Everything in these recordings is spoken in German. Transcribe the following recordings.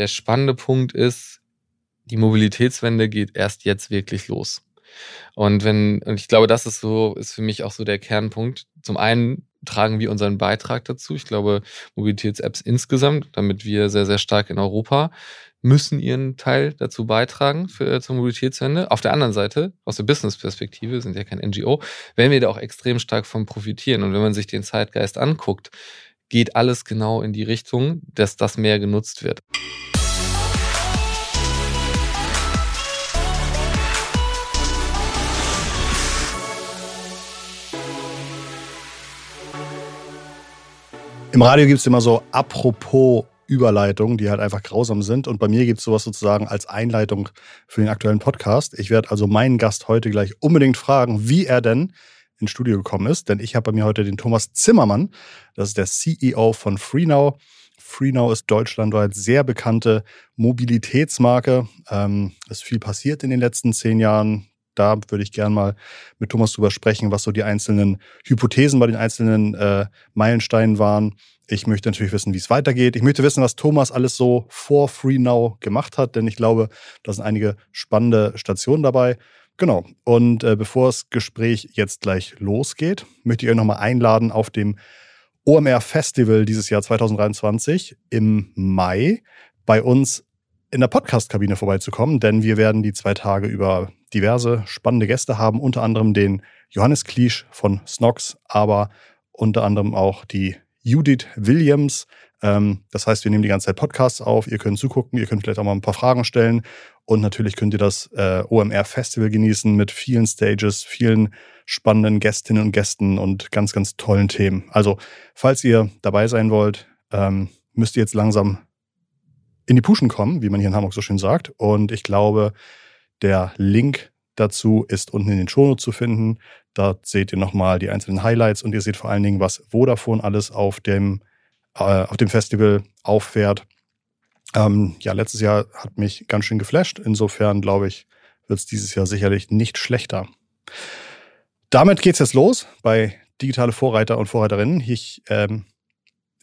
der spannende Punkt ist, die Mobilitätswende geht erst jetzt wirklich los. Und wenn, und ich glaube, das ist so, ist für mich auch so der Kernpunkt. Zum einen tragen wir unseren Beitrag dazu. Ich glaube, Mobilitäts-Apps insgesamt, damit wir sehr, sehr stark in Europa müssen ihren Teil dazu beitragen für, zur Mobilitätswende. Auf der anderen Seite, aus der Business-Perspektive, sind ja kein NGO, werden wir da auch extrem stark von profitieren. Und wenn man sich den Zeitgeist anguckt, geht alles genau in die Richtung, dass das mehr genutzt wird. Im Radio gibt es immer so apropos Überleitungen, die halt einfach grausam sind. Und bei mir gibt es sowas sozusagen als Einleitung für den aktuellen Podcast. Ich werde also meinen Gast heute gleich unbedingt fragen, wie er denn ins Studio gekommen ist. Denn ich habe bei mir heute den Thomas Zimmermann. Das ist der CEO von FreeNow. FreeNow ist deutschlandweit sehr bekannte Mobilitätsmarke. Ähm, ist viel passiert in den letzten zehn Jahren da würde ich gerne mal mit Thomas drüber sprechen, was so die einzelnen Hypothesen bei den einzelnen äh, Meilensteinen waren. Ich möchte natürlich wissen, wie es weitergeht. Ich möchte wissen, was Thomas alles so vor Free Now gemacht hat, denn ich glaube, da sind einige spannende Stationen dabei. Genau. Und äh, bevor das Gespräch jetzt gleich losgeht, möchte ich euch nochmal einladen auf dem OMR Festival dieses Jahr 2023 im Mai bei uns in der Podcast-Kabine vorbeizukommen, denn wir werden die zwei Tage über diverse spannende Gäste haben, unter anderem den Johannes Kliesch von Snox, aber unter anderem auch die Judith Williams. Ähm, das heißt, wir nehmen die ganze Zeit Podcasts auf, ihr könnt zugucken, ihr könnt vielleicht auch mal ein paar Fragen stellen und natürlich könnt ihr das äh, OMR Festival genießen mit vielen Stages, vielen spannenden Gästinnen und Gästen und ganz, ganz tollen Themen. Also, falls ihr dabei sein wollt, ähm, müsst ihr jetzt langsam in die Puschen kommen, wie man hier in Hamburg so schön sagt. Und ich glaube, der Link dazu ist unten in den Shownotes zu finden. Dort seht ihr nochmal die einzelnen Highlights und ihr seht vor allen Dingen, was Vodafone alles auf dem, äh, auf dem Festival auffährt. Ähm, ja, letztes Jahr hat mich ganz schön geflasht. Insofern glaube ich, wird es dieses Jahr sicherlich nicht schlechter. Damit geht es jetzt los bei Digitale Vorreiter und Vorreiterinnen. Ich ähm,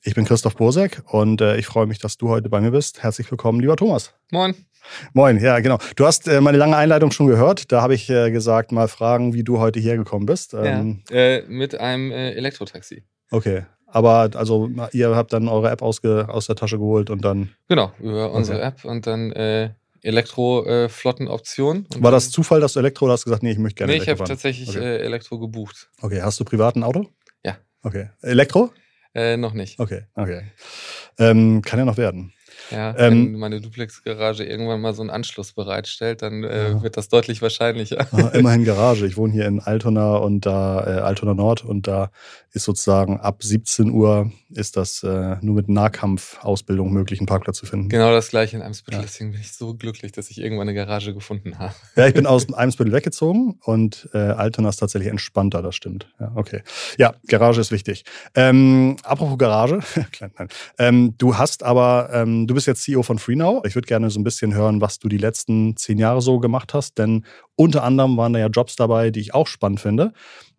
ich bin Christoph Bosek und äh, ich freue mich, dass du heute bei mir bist. Herzlich willkommen, lieber Thomas. Moin. Moin, ja, genau. Du hast äh, meine lange Einleitung schon gehört. Da habe ich äh, gesagt, mal fragen, wie du heute hierher gekommen bist. Ähm, ja, äh, mit einem äh, Elektrotaxi. Okay. Aber also ihr habt dann eure App ausge, aus der Tasche geholt und dann. Genau, über unsere okay. App und dann äh, Elektroflottenoption. War das Zufall, dass du Elektro oder hast gesagt, nee, ich möchte gerne Nee, ich habe tatsächlich okay. Elektro gebucht. Okay, hast du privat ein Auto? Ja. Okay. Elektro? Äh, noch nicht. Okay, okay. Ähm, kann ja noch werden. Ja, ähm, wenn meine Duplex-Garage irgendwann mal so einen Anschluss bereitstellt, dann äh, ja. wird das deutlich wahrscheinlicher. Ah, immerhin Garage. Ich wohne hier in Altona und da, äh, Altona Nord und da ist sozusagen ab 17 Uhr ist das äh, nur mit Nahkampfausbildung möglich, einen Parkplatz zu finden. Genau das gleiche in Eimsbüttel. Deswegen bin ich so glücklich, dass ich irgendwann eine Garage gefunden habe. Ja, ich bin aus Eimsbüttel weggezogen und äh, Altona ist tatsächlich entspannter, das stimmt. Ja, okay. Ja, Garage ist wichtig. Ähm, apropos Garage, klein, nein. Ähm, du hast aber, ähm, du bist jetzt CEO von FreeNow. Ich würde gerne so ein bisschen hören, was du die letzten zehn Jahre so gemacht hast, denn unter anderem waren da ja Jobs dabei, die ich auch spannend finde.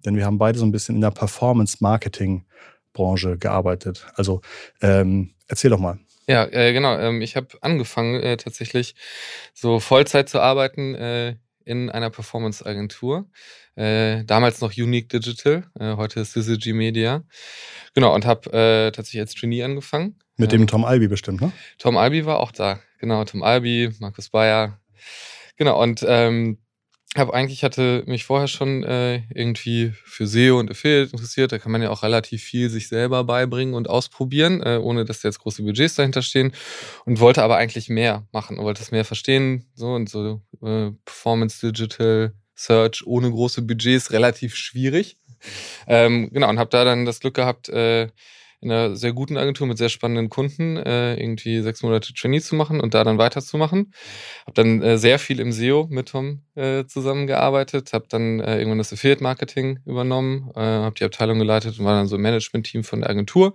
Denn wir haben beide so ein bisschen in der Performance-Marketing-Branche gearbeitet. Also ähm, erzähl doch mal. Ja, äh, genau. Ähm, ich habe angefangen, äh, tatsächlich so Vollzeit zu arbeiten äh, in einer Performance-Agentur. Äh, damals noch Unique Digital, äh, heute ist Syzygy Media. Genau, und habe äh, tatsächlich als Trainee angefangen. Mit dem ähm, Tom Albi bestimmt, ne? Tom Albi war auch da. Genau, Tom Albi, Markus Bayer. Genau, und ähm, habe eigentlich hatte mich vorher schon äh, irgendwie für SEO und Affiliate interessiert. Da kann man ja auch relativ viel sich selber beibringen und ausprobieren, äh, ohne dass da jetzt große Budgets dahinter stehen. Und wollte aber eigentlich mehr machen und wollte es mehr verstehen. So und so äh, Performance Digital Search ohne große Budgets relativ schwierig. Ähm, genau und habe da dann das Glück gehabt. Äh, in einer sehr guten Agentur mit sehr spannenden Kunden äh, irgendwie sechs Monate Trainee zu machen und da dann weiterzumachen. Habe dann äh, sehr viel im SEO mit Tom äh, zusammengearbeitet, habe dann äh, irgendwann das Affiliate Marketing übernommen, äh, habe die Abteilung geleitet und war dann so im Management-Team von der Agentur.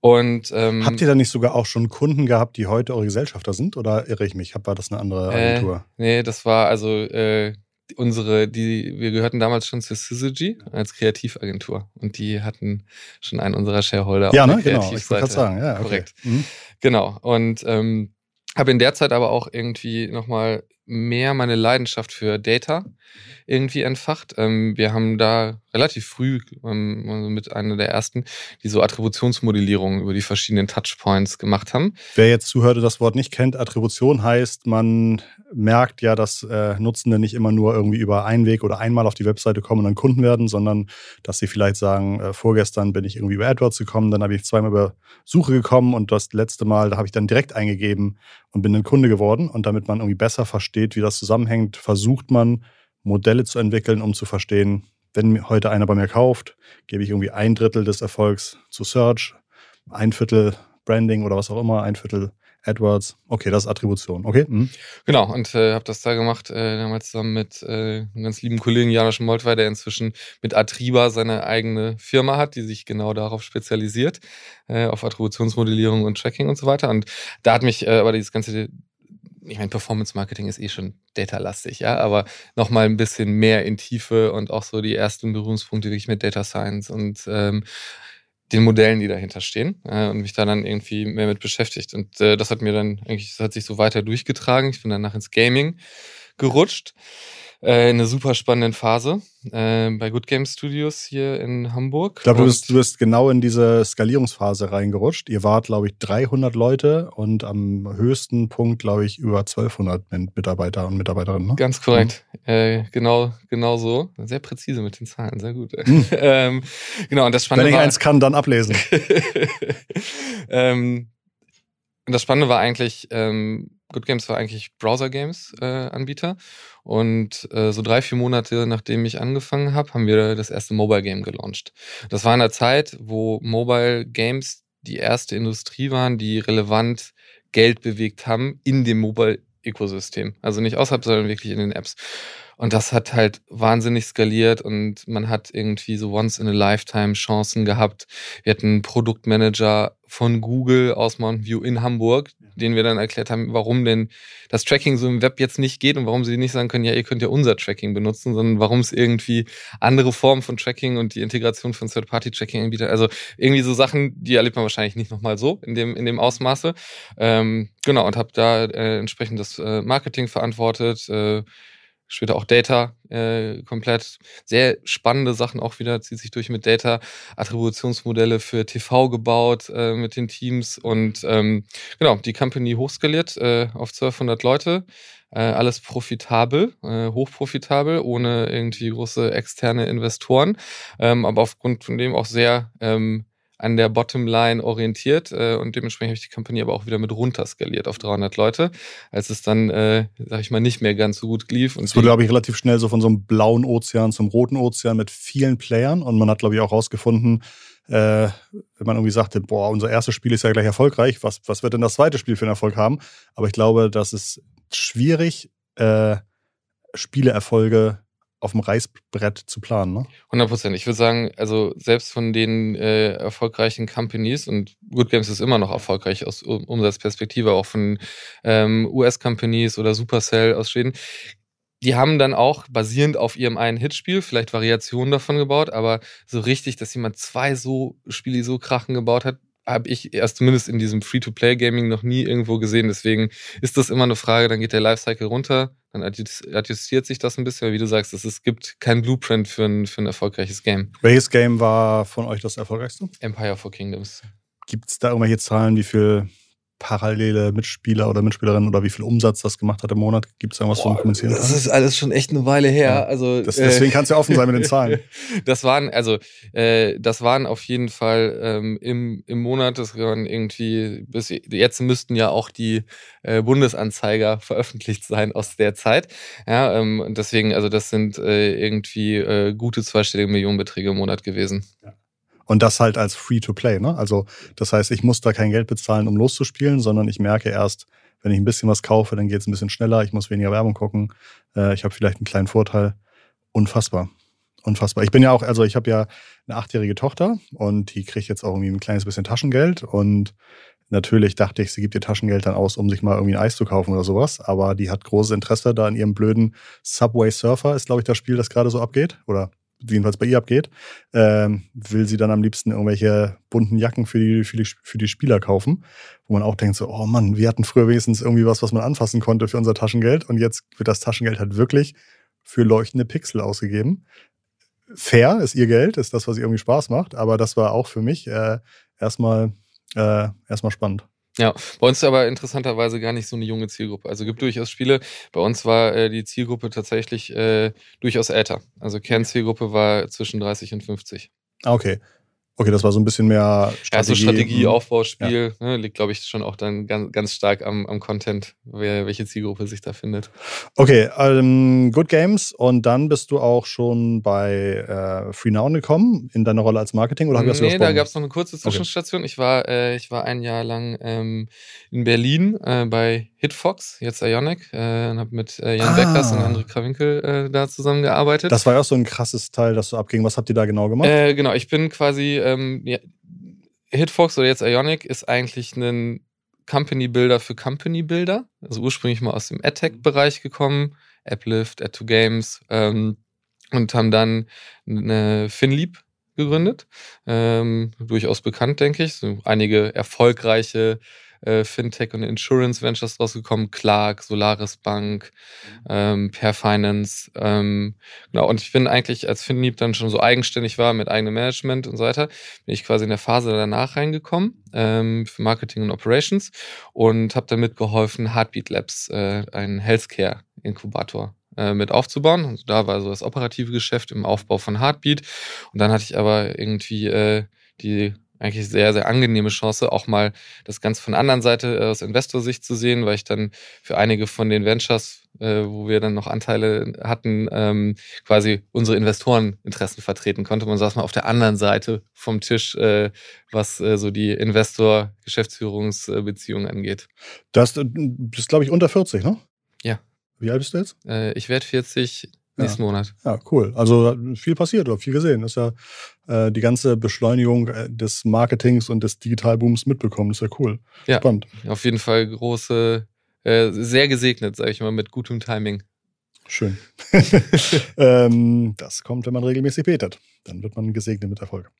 Und, ähm, Habt ihr da nicht sogar auch schon Kunden gehabt, die heute eure Gesellschafter sind? Oder irre ich mich? War das eine andere äh, Agentur? Äh, nee, das war also äh, unsere, die, wir gehörten damals schon zu Syzygy als Kreativagentur und die hatten schon einen unserer Shareholder ja, auf ne? der genau. Ich wollte sagen, ja, okay. korrekt. Mhm. Genau. Und ähm, habe in der Zeit aber auch irgendwie nochmal mehr meine Leidenschaft für Data irgendwie entfacht. Ähm, wir haben da relativ früh ähm, also mit einer der ersten, die so Attributionsmodellierung über die verschiedenen Touchpoints gemacht haben. Wer jetzt zuhörte, das Wort nicht kennt, Attribution heißt, man merkt ja, dass äh, Nutzende nicht immer nur irgendwie über einen Weg oder einmal auf die Webseite kommen und dann Kunden werden, sondern dass sie vielleicht sagen, äh, vorgestern bin ich irgendwie über AdWords gekommen, dann habe ich zweimal über Suche gekommen und das letzte Mal, da habe ich dann direkt eingegeben und bin ein Kunde geworden. Und damit man irgendwie besser versteht, wie das zusammenhängt, versucht man Modelle zu entwickeln, um zu verstehen, wenn heute einer bei mir kauft, gebe ich irgendwie ein Drittel des Erfolgs zu Search, ein Viertel Branding oder was auch immer, ein Viertel AdWords. Okay, das ist Attribution. Okay. Mhm. Genau, und äh, habe das da gemacht, äh, damals zusammen mit äh, einem ganz lieben Kollegen Janosch Moltwey, der inzwischen mit Attriba seine eigene Firma hat, die sich genau darauf spezialisiert, äh, auf Attributionsmodellierung und Tracking und so weiter. Und da hat mich äh, aber dieses ganze ich meine, Performance Marketing ist eh schon data-lastig, ja, aber nochmal ein bisschen mehr in Tiefe und auch so die ersten Berührungspunkte wirklich mit Data Science und ähm, den Modellen, die dahinter stehen äh, und mich da dann irgendwie mehr mit beschäftigt. Und äh, das hat mir dann eigentlich, das hat sich so weiter durchgetragen. Ich bin danach ins Gaming gerutscht äh, in einer super spannenden Phase äh, bei Good Game Studios hier in Hamburg. Ich glaube, du bist, du bist genau in diese Skalierungsphase reingerutscht. Ihr wart, glaube ich, 300 Leute und am höchsten Punkt, glaube ich, über 1200 Mitarbeiter und Mitarbeiterinnen. Ne? Ganz korrekt. Mhm. Äh, genau, genau so. Sehr präzise mit den Zahlen, sehr gut. Mhm. ähm, genau, und das Spannende Wenn ich war, eins kann, dann ablesen. ähm, und das Spannende war eigentlich, ähm, Good Games war eigentlich Browser-Games-Anbieter. Äh, und äh, so drei, vier Monate nachdem ich angefangen habe, haben wir das erste Mobile-Game gelauncht. Das war in der Zeit, wo Mobile-Games die erste Industrie waren, die relevant Geld bewegt haben in dem Mobile-Ökosystem. Also nicht außerhalb, sondern wirklich in den Apps. Und das hat halt wahnsinnig skaliert und man hat irgendwie so once in a lifetime Chancen gehabt. Wir hatten einen Produktmanager von Google aus Mountain View in Hamburg, den wir dann erklärt haben, warum denn das Tracking so im Web jetzt nicht geht und warum sie nicht sagen können, ja, ihr könnt ja unser Tracking benutzen, sondern warum es irgendwie andere Formen von Tracking und die Integration von Third-Party-Tracking anbietet. Also irgendwie so Sachen, die erlebt man wahrscheinlich nicht nochmal so in dem, in dem Ausmaße. Ähm, genau, und habe da äh, entsprechend das äh, Marketing verantwortet, äh, später auch Data äh, komplett. Sehr spannende Sachen auch wieder, zieht sich durch mit Data, Attributionsmodelle für TV gebaut äh, mit den Teams und ähm, genau, die Company hochskaliert äh, auf 1200 Leute. Äh, alles profitabel, äh, hochprofitabel, ohne irgendwie große externe Investoren, ähm, aber aufgrund von dem auch sehr ähm, an der Bottomline orientiert äh, und dementsprechend habe ich die Kampagne aber auch wieder mit runter skaliert auf 300 Leute, als es dann, äh, sag ich mal, nicht mehr ganz so gut lief. Und es wurde, glaube ich, relativ schnell so von so einem blauen Ozean zum roten Ozean mit vielen Playern und man hat, glaube ich, auch rausgefunden, äh, wenn man irgendwie sagte, boah, unser erstes Spiel ist ja gleich erfolgreich, was, was wird denn das zweite Spiel für einen Erfolg haben? Aber ich glaube, das ist schwierig, äh, Spieleerfolge auf dem Reißbrett zu planen. Ne? 100 Prozent. Ich würde sagen, also selbst von den äh, erfolgreichen Companies und Good Games ist immer noch erfolgreich aus Umsatzperspektive, auch von ähm, US-Companies oder Supercell aus Schweden. Die haben dann auch basierend auf ihrem einen Hitspiel vielleicht Variationen davon gebaut, aber so richtig, dass jemand zwei so Spiele so krachen gebaut hat, habe ich erst zumindest in diesem Free-to-Play-Gaming noch nie irgendwo gesehen. Deswegen ist das immer eine Frage, dann geht der Lifecycle runter, dann adjustiert sich das ein bisschen, weil wie du sagst, es gibt kein Blueprint für ein, für ein erfolgreiches Game. Welches Game war von euch das erfolgreichste? Empire for Kingdoms. Gibt es da irgendwelche Zahlen, wie viel parallele Mitspieler oder Mitspielerinnen oder wie viel Umsatz das gemacht hat im Monat? Gibt es irgendwas Boah, zum Kommunizieren? Das ist alles schon echt eine Weile her. Ja. Also, das, deswegen äh, kannst du ja offen sein mit den Zahlen. das waren, also, äh, das waren auf jeden Fall ähm, im, im Monat, das waren irgendwie, bis jetzt müssten ja auch die äh, Bundesanzeiger veröffentlicht sein aus der Zeit. Ja, ähm, deswegen, also das sind äh, irgendwie äh, gute zweistellige Millionenbeträge im Monat gewesen. Ja. Und das halt als Free-to-Play. Ne? Also das heißt, ich muss da kein Geld bezahlen, um loszuspielen, sondern ich merke erst, wenn ich ein bisschen was kaufe, dann geht es ein bisschen schneller, ich muss weniger Werbung gucken, äh, ich habe vielleicht einen kleinen Vorteil. Unfassbar. Unfassbar. Ich bin ja auch, also ich habe ja eine achtjährige Tochter und die kriegt jetzt auch irgendwie ein kleines bisschen Taschengeld und natürlich dachte ich, sie gibt ihr Taschengeld dann aus, um sich mal irgendwie ein Eis zu kaufen oder sowas, aber die hat großes Interesse da in ihrem blöden Subway Surfer, ist glaube ich das Spiel, das gerade so abgeht oder jedenfalls bei ihr abgeht, ähm, will sie dann am liebsten irgendwelche bunten Jacken für die, für, die, für die Spieler kaufen, wo man auch denkt so, oh Mann, wir hatten früher wenigstens irgendwie was, was man anfassen konnte für unser Taschengeld und jetzt wird das Taschengeld halt wirklich für leuchtende Pixel ausgegeben. Fair ist ihr Geld, ist das, was ihr irgendwie Spaß macht, aber das war auch für mich äh, erstmal äh, erstmal spannend. Ja, bei uns aber interessanterweise gar nicht so eine junge Zielgruppe. Also gibt durchaus Spiele. Bei uns war äh, die Zielgruppe tatsächlich äh, durchaus älter. Also Kernzielgruppe war zwischen 30 und 50. Ah, okay. Okay, das war so ein bisschen mehr Strategie. Ja, so Strategie, mhm. Aufbauspiel, ja. ne, liegt, glaube ich, schon auch dann ganz, ganz stark am, am Content, wer, welche Zielgruppe sich da findet. Okay, ähm, Good Games und dann bist du auch schon bei äh, Free Now gekommen, in deiner Rolle als Marketing oder hast du Nee, da gab es noch eine kurze Zwischenstation. Okay. Ich, war, äh, ich war ein Jahr lang ähm, in Berlin äh, bei Hitfox, jetzt Ionic, äh, und habe mit äh, Jan ah. Beckers und André Krawinkel äh, da zusammengearbeitet. Das war ja auch so ein krasses Teil, das so abging. Was habt ihr da genau gemacht? Äh, genau, ich bin quasi, ähm, ja, Hitfox oder jetzt Ionic ist eigentlich ein Company Builder für Company Builder. Also ursprünglich mal aus dem AdTech-Bereich gekommen, AppLift, Add2Games ähm, und haben dann eine FinLeap gegründet. Ähm, durchaus bekannt, denke ich. So einige erfolgreiche äh, Fintech und Insurance Ventures rausgekommen, Clark, Solaris Bank, mhm. ähm, Per Finance. Ähm, genau, und ich bin eigentlich, als FinLeap dann schon so eigenständig war mit eigenem Management und so weiter, bin ich quasi in der Phase danach reingekommen ähm, für Marketing und Operations und habe damit geholfen, Heartbeat Labs, äh, ein Healthcare-Inkubator äh, mit aufzubauen. Also da war so das operative Geschäft im Aufbau von Heartbeat. Und dann hatte ich aber irgendwie äh, die eigentlich sehr, sehr angenehme Chance, auch mal das Ganze von der anderen Seite äh, aus Investorsicht zu sehen, weil ich dann für einige von den Ventures, äh, wo wir dann noch Anteile hatten, ähm, quasi unsere Investoreninteressen vertreten konnte. Man saß mal auf der anderen Seite vom Tisch, äh, was äh, so die Investor-Geschäftsführungsbeziehungen angeht. Das bist, glaube ich, unter 40, ne? Ja. Wie alt bist du jetzt? Äh, ich werde 40 nächsten ja. Monat. Ja, cool. Also viel passiert oder viel gesehen. Das ist ja äh, die ganze Beschleunigung äh, des Marketings und des Digitalbooms mitbekommen. Das ist ja cool. Ja, Spannend. Auf jeden Fall große, äh, sehr gesegnet, sage ich mal, mit gutem Timing. Schön. ähm, das kommt, wenn man regelmäßig betet. Dann wird man gesegnet mit Erfolg.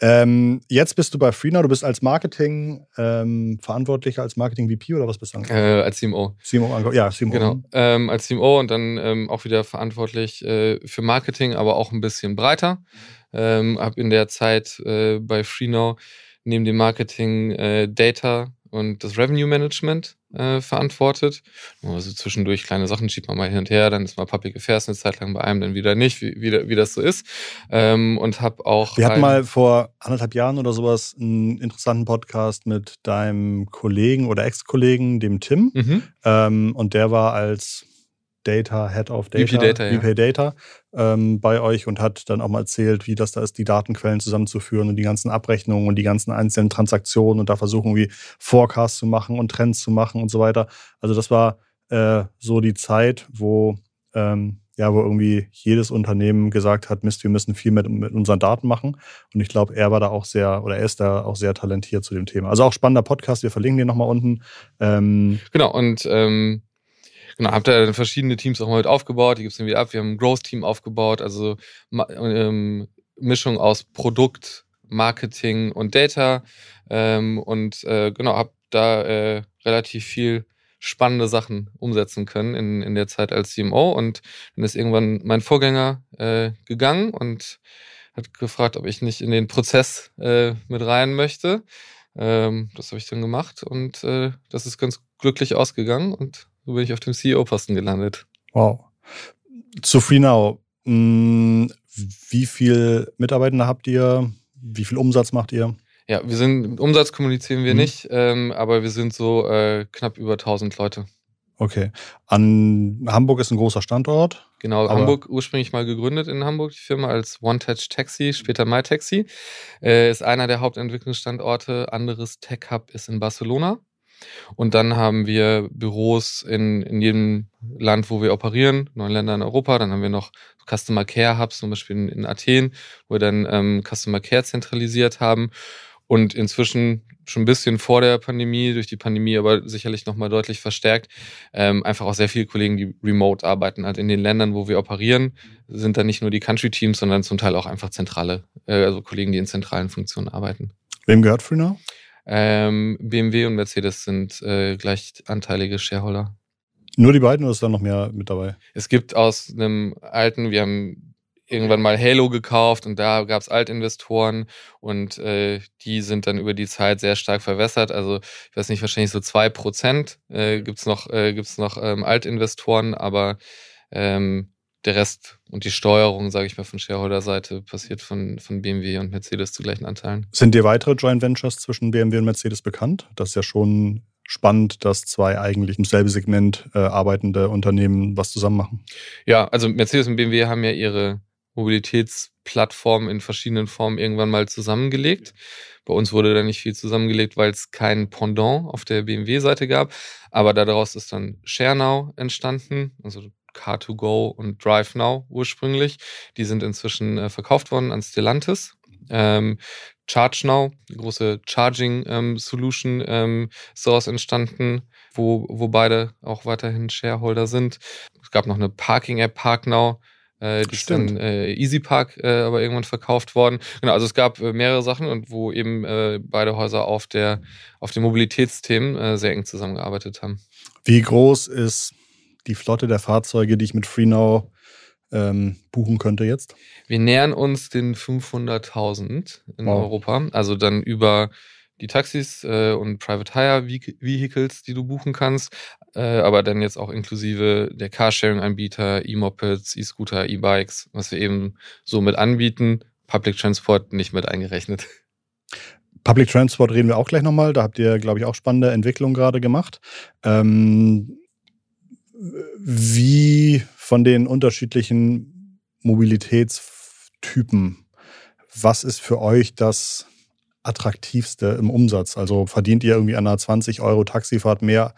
Ähm, jetzt bist du bei Freenow. Du bist als Marketing ähm, verantwortlicher, als Marketing VP oder was bist du? Äh, als CMO. CMO, ja, CMO. Genau. Ähm, als CMO und dann ähm, auch wieder verantwortlich äh, für Marketing, aber auch ein bisschen breiter. Ähm, habe in der Zeit äh, bei Freenow neben dem Marketing äh, Data und das Revenue Management äh, verantwortet. Also zwischendurch kleine Sachen schiebt man mal hin und her, dann ist mal Public Affairs eine Zeit lang bei einem, dann wieder nicht, wie, wie, wie das so ist. Ähm, und habe auch. Wir hatten mal vor anderthalb Jahren oder sowas einen interessanten Podcast mit deinem Kollegen oder Ex-Kollegen, dem Tim. Mhm. Ähm, und der war als Data, Head of Data, VP Data, VP ja. Data ähm, bei euch und hat dann auch mal erzählt, wie das da ist, die Datenquellen zusammenzuführen und die ganzen Abrechnungen und die ganzen einzelnen Transaktionen und da versuchen, wie Forecasts zu machen und Trends zu machen und so weiter. Also das war äh, so die Zeit, wo ähm, ja, wo irgendwie jedes Unternehmen gesagt hat, Mist, wir müssen viel mit, mit unseren Daten machen. Und ich glaube, er war da auch sehr, oder er ist da auch sehr talentiert zu dem Thema. Also auch spannender Podcast, wir verlinken den nochmal unten. Ähm, genau, und ähm, Genau, habt ihr verschiedene Teams auch mal mit aufgebaut, die gibt es dann wieder ab. Wir haben ein Growth-Team aufgebaut, also ähm, Mischung aus Produkt, Marketing und Data. Ähm, und äh, genau, hab da äh, relativ viel spannende Sachen umsetzen können in, in der Zeit als CMO. Und dann ist irgendwann mein Vorgänger äh, gegangen und hat gefragt, ob ich nicht in den Prozess äh, mit rein möchte. Ähm, das habe ich dann gemacht und äh, das ist ganz glücklich ausgegangen und so bin ich auf dem CEO-Posten gelandet. Wow. Zu FreeNow, hm, wie viele Mitarbeitende habt ihr? Wie viel Umsatz macht ihr? Ja, wir sind, Umsatz kommunizieren wir mhm. nicht, ähm, aber wir sind so äh, knapp über 1000 Leute. Okay. An Hamburg ist ein großer Standort. Genau, Hamburg ursprünglich mal gegründet in Hamburg, die Firma als One Touch Taxi, später MyTaxi. Äh, ist einer der Hauptentwicklungsstandorte. Anderes Tech Hub ist in Barcelona. Und dann haben wir Büros in, in jedem Land, wo wir operieren, neun Länder in Europa. Dann haben wir noch Customer Care Hubs, zum Beispiel in, in Athen, wo wir dann ähm, Customer Care zentralisiert haben. und inzwischen schon ein bisschen vor der Pandemie, durch die Pandemie aber sicherlich nochmal deutlich verstärkt, ähm, einfach auch sehr viele Kollegen, die remote arbeiten. Halt in den Ländern, wo wir operieren, sind da nicht nur die Country-Teams, sondern zum Teil auch einfach zentrale, äh, also Kollegen, die in zentralen Funktionen arbeiten. Wem gehört FreeNow? Ähm, BMW und Mercedes sind äh, gleichanteilige Shareholder. Nur die beiden oder ist da noch mehr mit dabei? Es gibt aus einem alten, wir haben irgendwann mal Halo gekauft und da gab es Altinvestoren und äh, die sind dann über die Zeit sehr stark verwässert. Also ich weiß nicht, wahrscheinlich so zwei Prozent äh, gibt's noch, äh, gibt's noch ähm, Altinvestoren, aber ähm, der Rest und die Steuerung, sage ich mal, von Shareholder-Seite passiert von, von BMW und Mercedes zu gleichen Anteilen. Sind dir weitere Joint Ventures zwischen BMW und Mercedes bekannt? Das ist ja schon spannend, dass zwei eigentlich im selben Segment äh, arbeitende Unternehmen was zusammen machen. Ja, also Mercedes und BMW haben ja ihre Mobilitätsplattformen in verschiedenen Formen irgendwann mal zusammengelegt. Bei uns wurde da nicht viel zusammengelegt, weil es kein Pendant auf der BMW-Seite gab. Aber daraus ist dann ShareNow entstanden, also Car2Go und DriveNow ursprünglich. Die sind inzwischen äh, verkauft worden an Stellantis. Ähm, ChargeNow, die große Charging ähm, Solution ähm, Source entstanden, wo, wo beide auch weiterhin Shareholder sind. Es gab noch eine Parking-App, ParkNow, äh, die Stimmt. ist dann äh, EasyPark äh, aber irgendwann verkauft worden. Genau, also es gab äh, mehrere Sachen und wo eben äh, beide Häuser auf der auf den Mobilitätsthemen äh, sehr eng zusammengearbeitet haben. Wie groß ist die Flotte der Fahrzeuge, die ich mit FreeNow ähm, buchen könnte jetzt? Wir nähern uns den 500.000 in wow. Europa, also dann über die Taxis äh, und Private Hire Vehicles, die du buchen kannst, äh, aber dann jetzt auch inklusive der Carsharing-Anbieter, E-Mopeds, E-Scooter, E-Bikes, was wir eben so mit anbieten. Public Transport nicht mit eingerechnet. Public Transport reden wir auch gleich nochmal. Da habt ihr, glaube ich, auch spannende Entwicklungen gerade gemacht. Ähm, wie von den unterschiedlichen Mobilitätstypen, was ist für euch das attraktivste im Umsatz? Also verdient ihr irgendwie an einer 20 Euro Taxifahrt mehr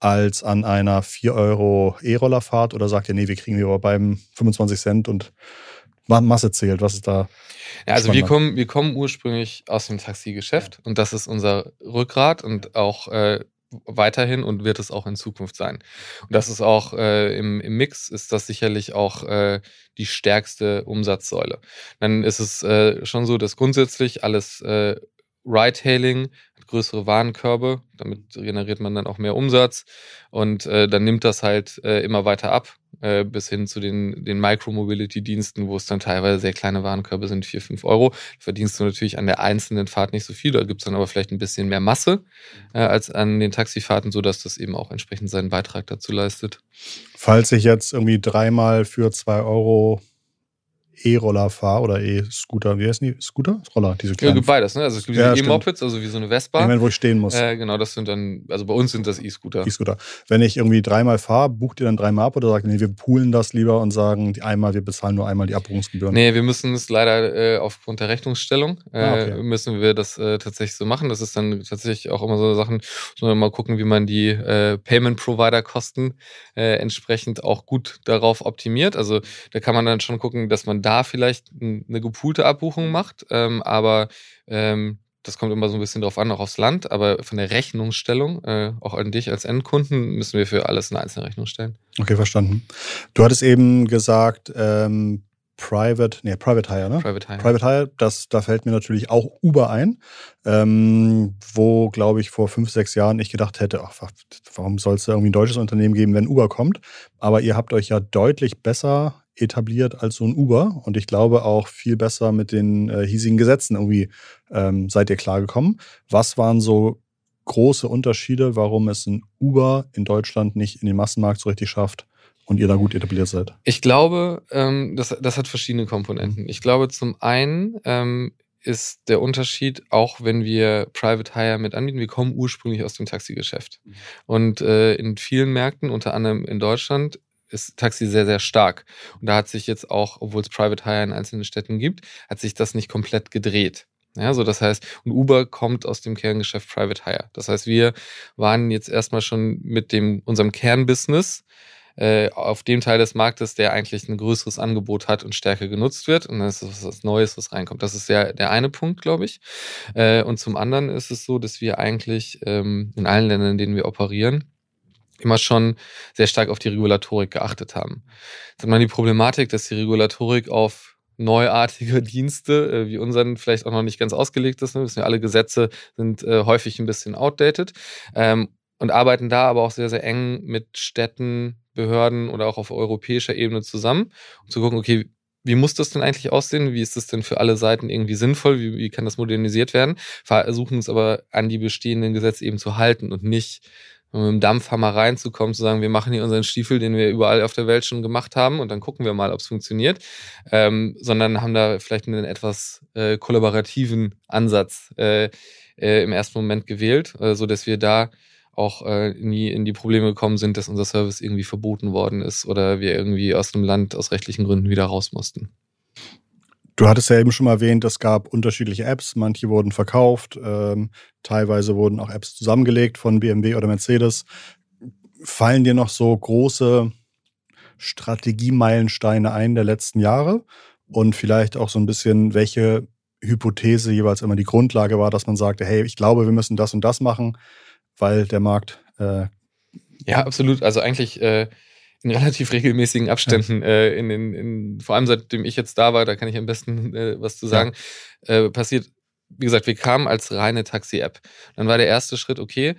als an einer 4 Euro E-Rollerfahrt oder sagt ihr, nee, wir kriegen lieber beim 25 Cent und Masse zählt? Was ist da? Ja, also wir kommen, wir kommen ursprünglich aus dem Taxigeschäft und das ist unser Rückgrat und auch äh, weiterhin und wird es auch in Zukunft sein. Und das ist auch äh, im, im Mix ist das sicherlich auch äh, die stärkste Umsatzsäule. Dann ist es äh, schon so, dass grundsätzlich alles Ride-Hailing größere Warenkörbe, damit generiert man dann auch mehr Umsatz und äh, dann nimmt das halt äh, immer weiter ab, äh, bis hin zu den, den Micro-Mobility-Diensten, wo es dann teilweise sehr kleine Warenkörbe sind, 4, 5 Euro. Verdienst du natürlich an der einzelnen Fahrt nicht so viel, da gibt es dann aber vielleicht ein bisschen mehr Masse äh, als an den Taxifahrten, sodass das eben auch entsprechend seinen Beitrag dazu leistet. Falls ich jetzt irgendwie dreimal für 2 Euro E-Roller fahre oder E-Scooter. Wie heißen die? Scooter? Roller, diese kleinen. Ja, beides, ne? Also es gibt ja, E-Mopeds, also wie so eine Vespa. Ich meine, wo ich stehen muss. Äh, genau, das sind dann, also bei uns sind das E-Scooter. E-Scooter. Wenn ich irgendwie dreimal fahre, bucht ihr dann dreimal ab oder sagt nee, wir poolen das lieber und sagen, die einmal, wir bezahlen nur einmal die Abbuchungsgebühren? Nee, wir müssen es leider äh, aufgrund der Rechnungsstellung, äh, ah, okay. müssen wir das äh, tatsächlich so machen. Das ist dann tatsächlich auch immer so Sachen, man mal gucken, wie man die äh, Payment-Provider-Kosten äh, entsprechend auch gut darauf optimiert. Also da kann man dann schon gucken, dass man da vielleicht eine gepoolte Abbuchung macht, ähm, aber ähm, das kommt immer so ein bisschen drauf an, auch aufs Land, aber von der Rechnungsstellung, äh, auch an dich als Endkunden, müssen wir für alles eine einzelne Rechnung stellen. Okay, verstanden. Du hattest eben gesagt, ähm, Private, nee, Private Hire, ne? Private Hire. Private Hire, das, da fällt mir natürlich auch Uber ein, ähm, wo, glaube ich, vor fünf, sechs Jahren ich gedacht hätte, ach, warum soll es da irgendwie ein deutsches Unternehmen geben, wenn Uber kommt? Aber ihr habt euch ja deutlich besser etabliert als so ein Uber und ich glaube auch viel besser mit den äh, hiesigen Gesetzen irgendwie ähm, seid ihr klargekommen. Was waren so große Unterschiede, warum es ein Uber in Deutschland nicht in den Massenmarkt so richtig schafft und ihr da gut etabliert seid? Ich glaube, ähm, das, das hat verschiedene Komponenten. Ich glaube, zum einen ähm, ist der Unterschied, auch wenn wir Private Hire mit anbieten, wir kommen ursprünglich aus dem Taxigeschäft. Mhm. Und äh, in vielen Märkten, unter anderem in Deutschland, ist Taxi sehr, sehr stark. Und da hat sich jetzt auch, obwohl es Private Hire in einzelnen Städten gibt, hat sich das nicht komplett gedreht. Ja, so das heißt, und Uber kommt aus dem Kerngeschäft Private Hire. Das heißt, wir waren jetzt erstmal schon mit dem, unserem Kernbusiness äh, auf dem Teil des Marktes, der eigentlich ein größeres Angebot hat und stärker genutzt wird. Und dann ist es was Neues, was reinkommt. Das ist ja der eine Punkt, glaube ich. Äh, und zum anderen ist es so, dass wir eigentlich ähm, in allen Ländern, in denen wir operieren, immer schon sehr stark auf die Regulatorik geachtet haben. Jetzt hat man die Problematik, dass die Regulatorik auf neuartige Dienste äh, wie unseren vielleicht auch noch nicht ganz ausgelegt ist. Ne? Wissen ja, alle Gesetze sind äh, häufig ein bisschen outdated ähm, und arbeiten da aber auch sehr, sehr eng mit Städten, Behörden oder auch auf europäischer Ebene zusammen, um zu gucken, okay, wie muss das denn eigentlich aussehen? Wie ist das denn für alle Seiten irgendwie sinnvoll? Wie, wie kann das modernisiert werden? Versuchen uns aber an die bestehenden Gesetze eben zu halten und nicht mit dem Dampfhammer reinzukommen, zu sagen, wir machen hier unseren Stiefel, den wir überall auf der Welt schon gemacht haben und dann gucken wir mal, ob es funktioniert, ähm, sondern haben da vielleicht einen etwas äh, kollaborativen Ansatz äh, äh, im ersten Moment gewählt, äh, so wir da auch äh, nie in die Probleme gekommen sind, dass unser Service irgendwie verboten worden ist oder wir irgendwie aus dem Land aus rechtlichen Gründen wieder raus mussten. Du hattest ja eben schon mal erwähnt, es gab unterschiedliche Apps, manche wurden verkauft, ähm, teilweise wurden auch Apps zusammengelegt von BMW oder Mercedes. Fallen dir noch so große Strategiemeilensteine ein der letzten Jahre? Und vielleicht auch so ein bisschen, welche Hypothese jeweils immer die Grundlage war, dass man sagte, hey, ich glaube, wir müssen das und das machen, weil der Markt. Äh ja, absolut. Also eigentlich äh, in relativ regelmäßigen Abständen, ja. äh, in, in, in, vor allem seitdem ich jetzt da war, da kann ich am besten äh, was zu sagen, ja. äh, passiert, wie gesagt, wir kamen als reine Taxi-App. Dann war der erste Schritt, okay,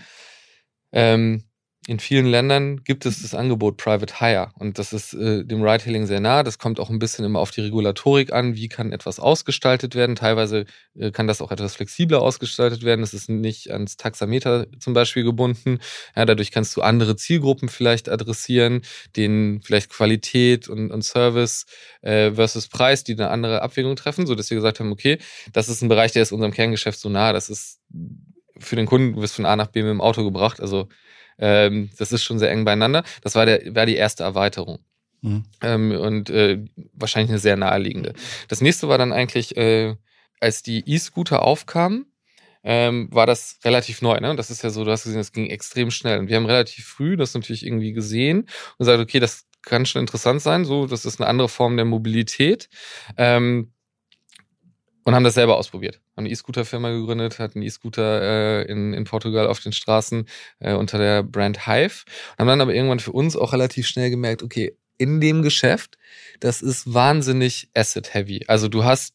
ähm, in vielen Ländern gibt es das Angebot Private Hire und das ist äh, dem Ride-Hailing sehr nah. Das kommt auch ein bisschen immer auf die Regulatorik an. Wie kann etwas ausgestaltet werden? Teilweise äh, kann das auch etwas flexibler ausgestaltet werden. Es ist nicht ans Taxameter zum Beispiel gebunden. Ja, dadurch kannst du andere Zielgruppen vielleicht adressieren, denen vielleicht Qualität und, und Service äh, versus Preis, die eine andere Abwägung treffen, so dass wir gesagt haben, okay, das ist ein Bereich, der ist unserem Kerngeschäft so nah. Das ist für den Kunden, du wirst von A nach B mit dem Auto gebracht. Also ähm, das ist schon sehr eng beieinander. Das war, der, war die erste Erweiterung. Mhm. Ähm, und äh, wahrscheinlich eine sehr naheliegende. Das nächste war dann eigentlich, äh, als die E-Scooter aufkamen, ähm, war das relativ neu. Ne? Und das ist ja so, du hast gesehen, das ging extrem schnell. Und wir haben relativ früh das natürlich irgendwie gesehen und gesagt, okay, das kann schon interessant sein. So, das ist eine andere Form der Mobilität. Ähm, und haben das selber ausprobiert. Haben eine E-Scooter-Firma gegründet, hatten E-Scooter äh, in, in Portugal auf den Straßen äh, unter der Brand Hive. Haben dann aber irgendwann für uns auch relativ schnell gemerkt, okay, in dem Geschäft, das ist wahnsinnig asset-heavy. Also du hast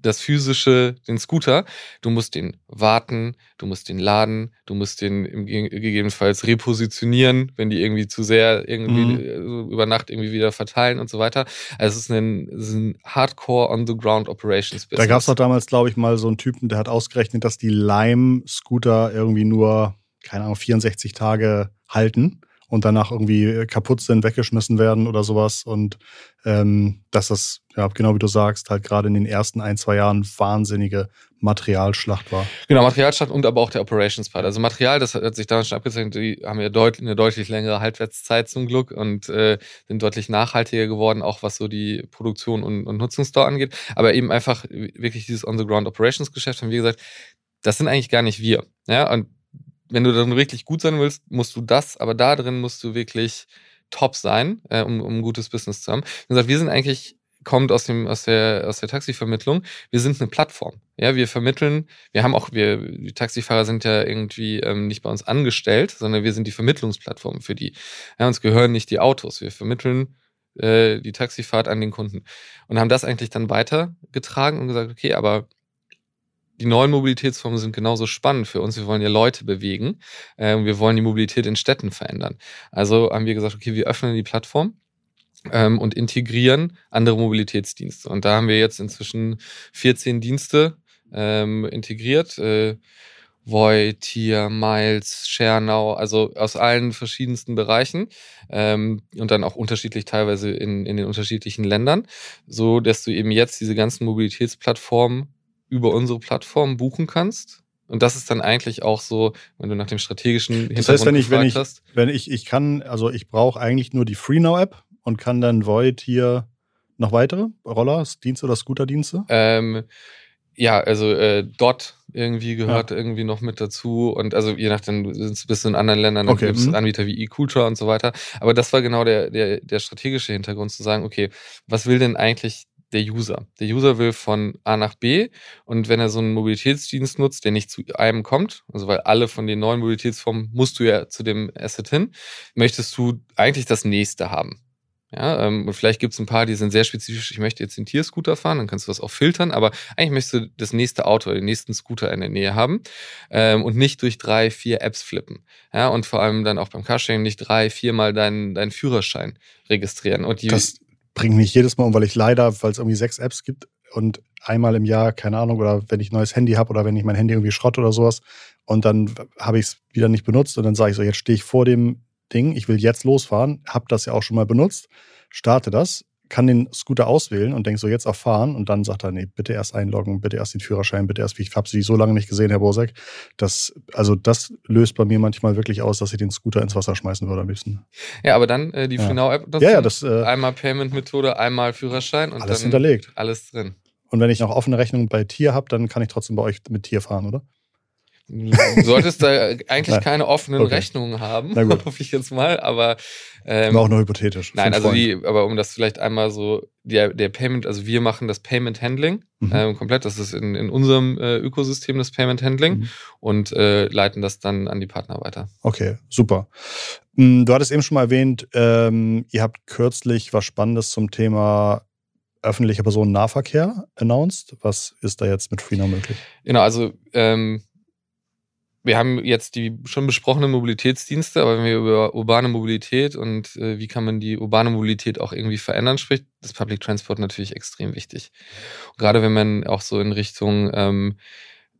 das physische, den Scooter, du musst den warten, du musst den laden, du musst den gegebenenfalls repositionieren, wenn die irgendwie zu sehr irgendwie mhm. Äh, über Nacht irgendwie wieder verteilen und so weiter. Also es ist ein, es ist ein Hardcore on-the-ground Operations Business. Da gab es doch damals, glaube ich, mal so einen Typen, der hat ausgerechnet, dass die Lime-Scooter irgendwie nur, keine Ahnung, 64 Tage halten und danach irgendwie kaputt sind, weggeschmissen werden oder sowas. Und ähm, dass das, ja, genau wie du sagst, halt gerade in den ersten ein, zwei Jahren wahnsinnige Materialschlacht war. Genau, Materialschlacht und aber auch der Operations-Part. Also Material, das hat sich damals schon abgezeichnet, die haben ja deutlich, eine deutlich längere Halbwertszeit zum Glück und äh, sind deutlich nachhaltiger geworden, auch was so die Produktion und, und Nutzungsdauer angeht. Aber eben einfach wirklich dieses On-the-Ground-Operations-Geschäft haben wir gesagt, das sind eigentlich gar nicht wir. Ja, und wenn du dann wirklich gut sein willst, musst du das, aber da drin musst du wirklich top sein, äh, um, um ein gutes Business zu haben. Wie gesagt, wir sind eigentlich kommt aus dem aus der aus der Taxivermittlung. Wir sind eine Plattform. Ja, wir vermitteln. Wir haben auch wir die Taxifahrer sind ja irgendwie ähm, nicht bei uns angestellt, sondern wir sind die Vermittlungsplattform für die. Ja, uns gehören nicht die Autos. Wir vermitteln äh, die Taxifahrt an den Kunden und haben das eigentlich dann weitergetragen und gesagt, okay, aber die neuen Mobilitätsformen sind genauso spannend für uns. Wir wollen ja Leute bewegen. Äh, wir wollen die Mobilität in Städten verändern. Also haben wir gesagt, okay, wir öffnen die Plattform ähm, und integrieren andere Mobilitätsdienste. Und da haben wir jetzt inzwischen 14 Dienste ähm, integriert. Äh, Void, Tier, Miles, Schernau, also aus allen verschiedensten Bereichen ähm, und dann auch unterschiedlich teilweise in, in den unterschiedlichen Ländern, so dass du eben jetzt diese ganzen Mobilitätsplattformen über unsere Plattform buchen kannst. Und das ist dann eigentlich auch so, wenn du nach dem strategischen Hintergrund das heißt, wenn ich, wenn ich, hast. Wenn ich, ich kann, also ich brauche eigentlich nur die FreeNow-App und kann dann Void hier noch weitere Roller, Dienste oder Scooter-Dienste? Ähm, ja, also äh, Dot, irgendwie gehört ja. irgendwie noch mit dazu. Und also je nachdem, du bist in anderen Ländern, dann okay. gibt es mhm. Anbieter wie eCulture und so weiter. Aber das war genau der, der, der strategische Hintergrund, zu sagen, okay, was will denn eigentlich der User. Der User will von A nach B und wenn er so einen Mobilitätsdienst nutzt, der nicht zu einem kommt, also weil alle von den neuen Mobilitätsformen musst du ja zu dem Asset hin, möchtest du eigentlich das nächste haben. Ja, ähm, und vielleicht gibt es ein paar, die sind sehr spezifisch, ich möchte jetzt den Tierscooter fahren, dann kannst du das auch filtern, aber eigentlich möchtest du das nächste Auto oder den nächsten Scooter in der Nähe haben ähm, und nicht durch drei, vier Apps flippen. Ja, und vor allem dann auch beim Carsharing nicht drei, viermal deinen, deinen Führerschein registrieren. Und die, das bringt mich jedes Mal um, weil ich leider, weil es irgendwie sechs Apps gibt und einmal im Jahr, keine Ahnung, oder wenn ich ein neues Handy habe oder wenn ich mein Handy irgendwie Schrott oder sowas und dann habe ich es wieder nicht benutzt und dann sage ich so, jetzt stehe ich vor dem Ding, ich will jetzt losfahren, habe das ja auch schon mal benutzt, starte das, kann den Scooter auswählen und denke so, jetzt erfahren und dann sagt er, nee, bitte erst einloggen, bitte erst den Führerschein, bitte erst, ich habe sie so lange nicht gesehen, Herr Bosek. Das, also das löst bei mir manchmal wirklich aus, dass ich den Scooter ins Wasser schmeißen würde am liebsten. Ja, aber dann äh, die ja. FreeNow-App, ja, ja, das, äh, einmal Payment-Methode, einmal Führerschein und alles dann hinterlegt. Alles drin. Und wenn ich noch offene Rechnung bei Tier habe, dann kann ich trotzdem bei euch mit Tier fahren, oder? Du solltest da eigentlich keine offenen okay. Rechnungen haben, hoffe ich jetzt mal, aber ähm, War auch nur hypothetisch. Nein, also die, aber um das vielleicht einmal so, der, der Payment, also wir machen das Payment Handling mhm. ähm, komplett, das ist in, in unserem äh, Ökosystem das Payment Handling mhm. und äh, leiten das dann an die Partner weiter. Okay, super. Hm, du hattest eben schon mal erwähnt, ähm, ihr habt kürzlich was Spannendes zum Thema öffentlicher Personennahverkehr announced. Was ist da jetzt mit FreeNow möglich? Genau, also ähm, wir haben jetzt die schon besprochenen Mobilitätsdienste, aber wenn wir über urbane Mobilität und äh, wie kann man die urbane Mobilität auch irgendwie verändern spricht, ist Public Transport natürlich extrem wichtig. Und gerade wenn man auch so in Richtung ähm,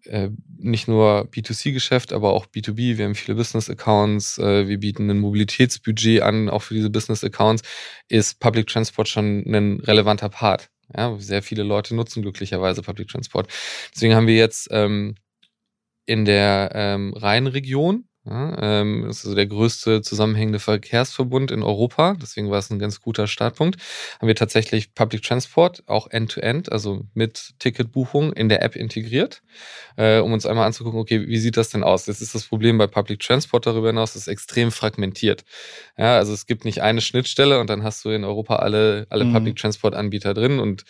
äh, nicht nur B2C-Geschäft, aber auch B2B, wir haben viele Business-Accounts, äh, wir bieten ein Mobilitätsbudget an, auch für diese Business-Accounts, ist Public Transport schon ein relevanter Part. Ja, sehr viele Leute nutzen glücklicherweise Public Transport. Deswegen haben wir jetzt ähm, in der ähm, Rheinregion. Ja, ähm, das ist also der größte zusammenhängende Verkehrsverbund in Europa. Deswegen war es ein ganz guter Startpunkt. Haben wir tatsächlich Public Transport auch end-to-end, -End, also mit Ticketbuchung in der App integriert, äh, um uns einmal anzugucken, okay, wie sieht das denn aus? Jetzt ist das Problem bei Public Transport darüber hinaus, ist extrem fragmentiert. Ja, also es gibt nicht eine Schnittstelle und dann hast du in Europa alle, alle mhm. Public Transport Anbieter drin und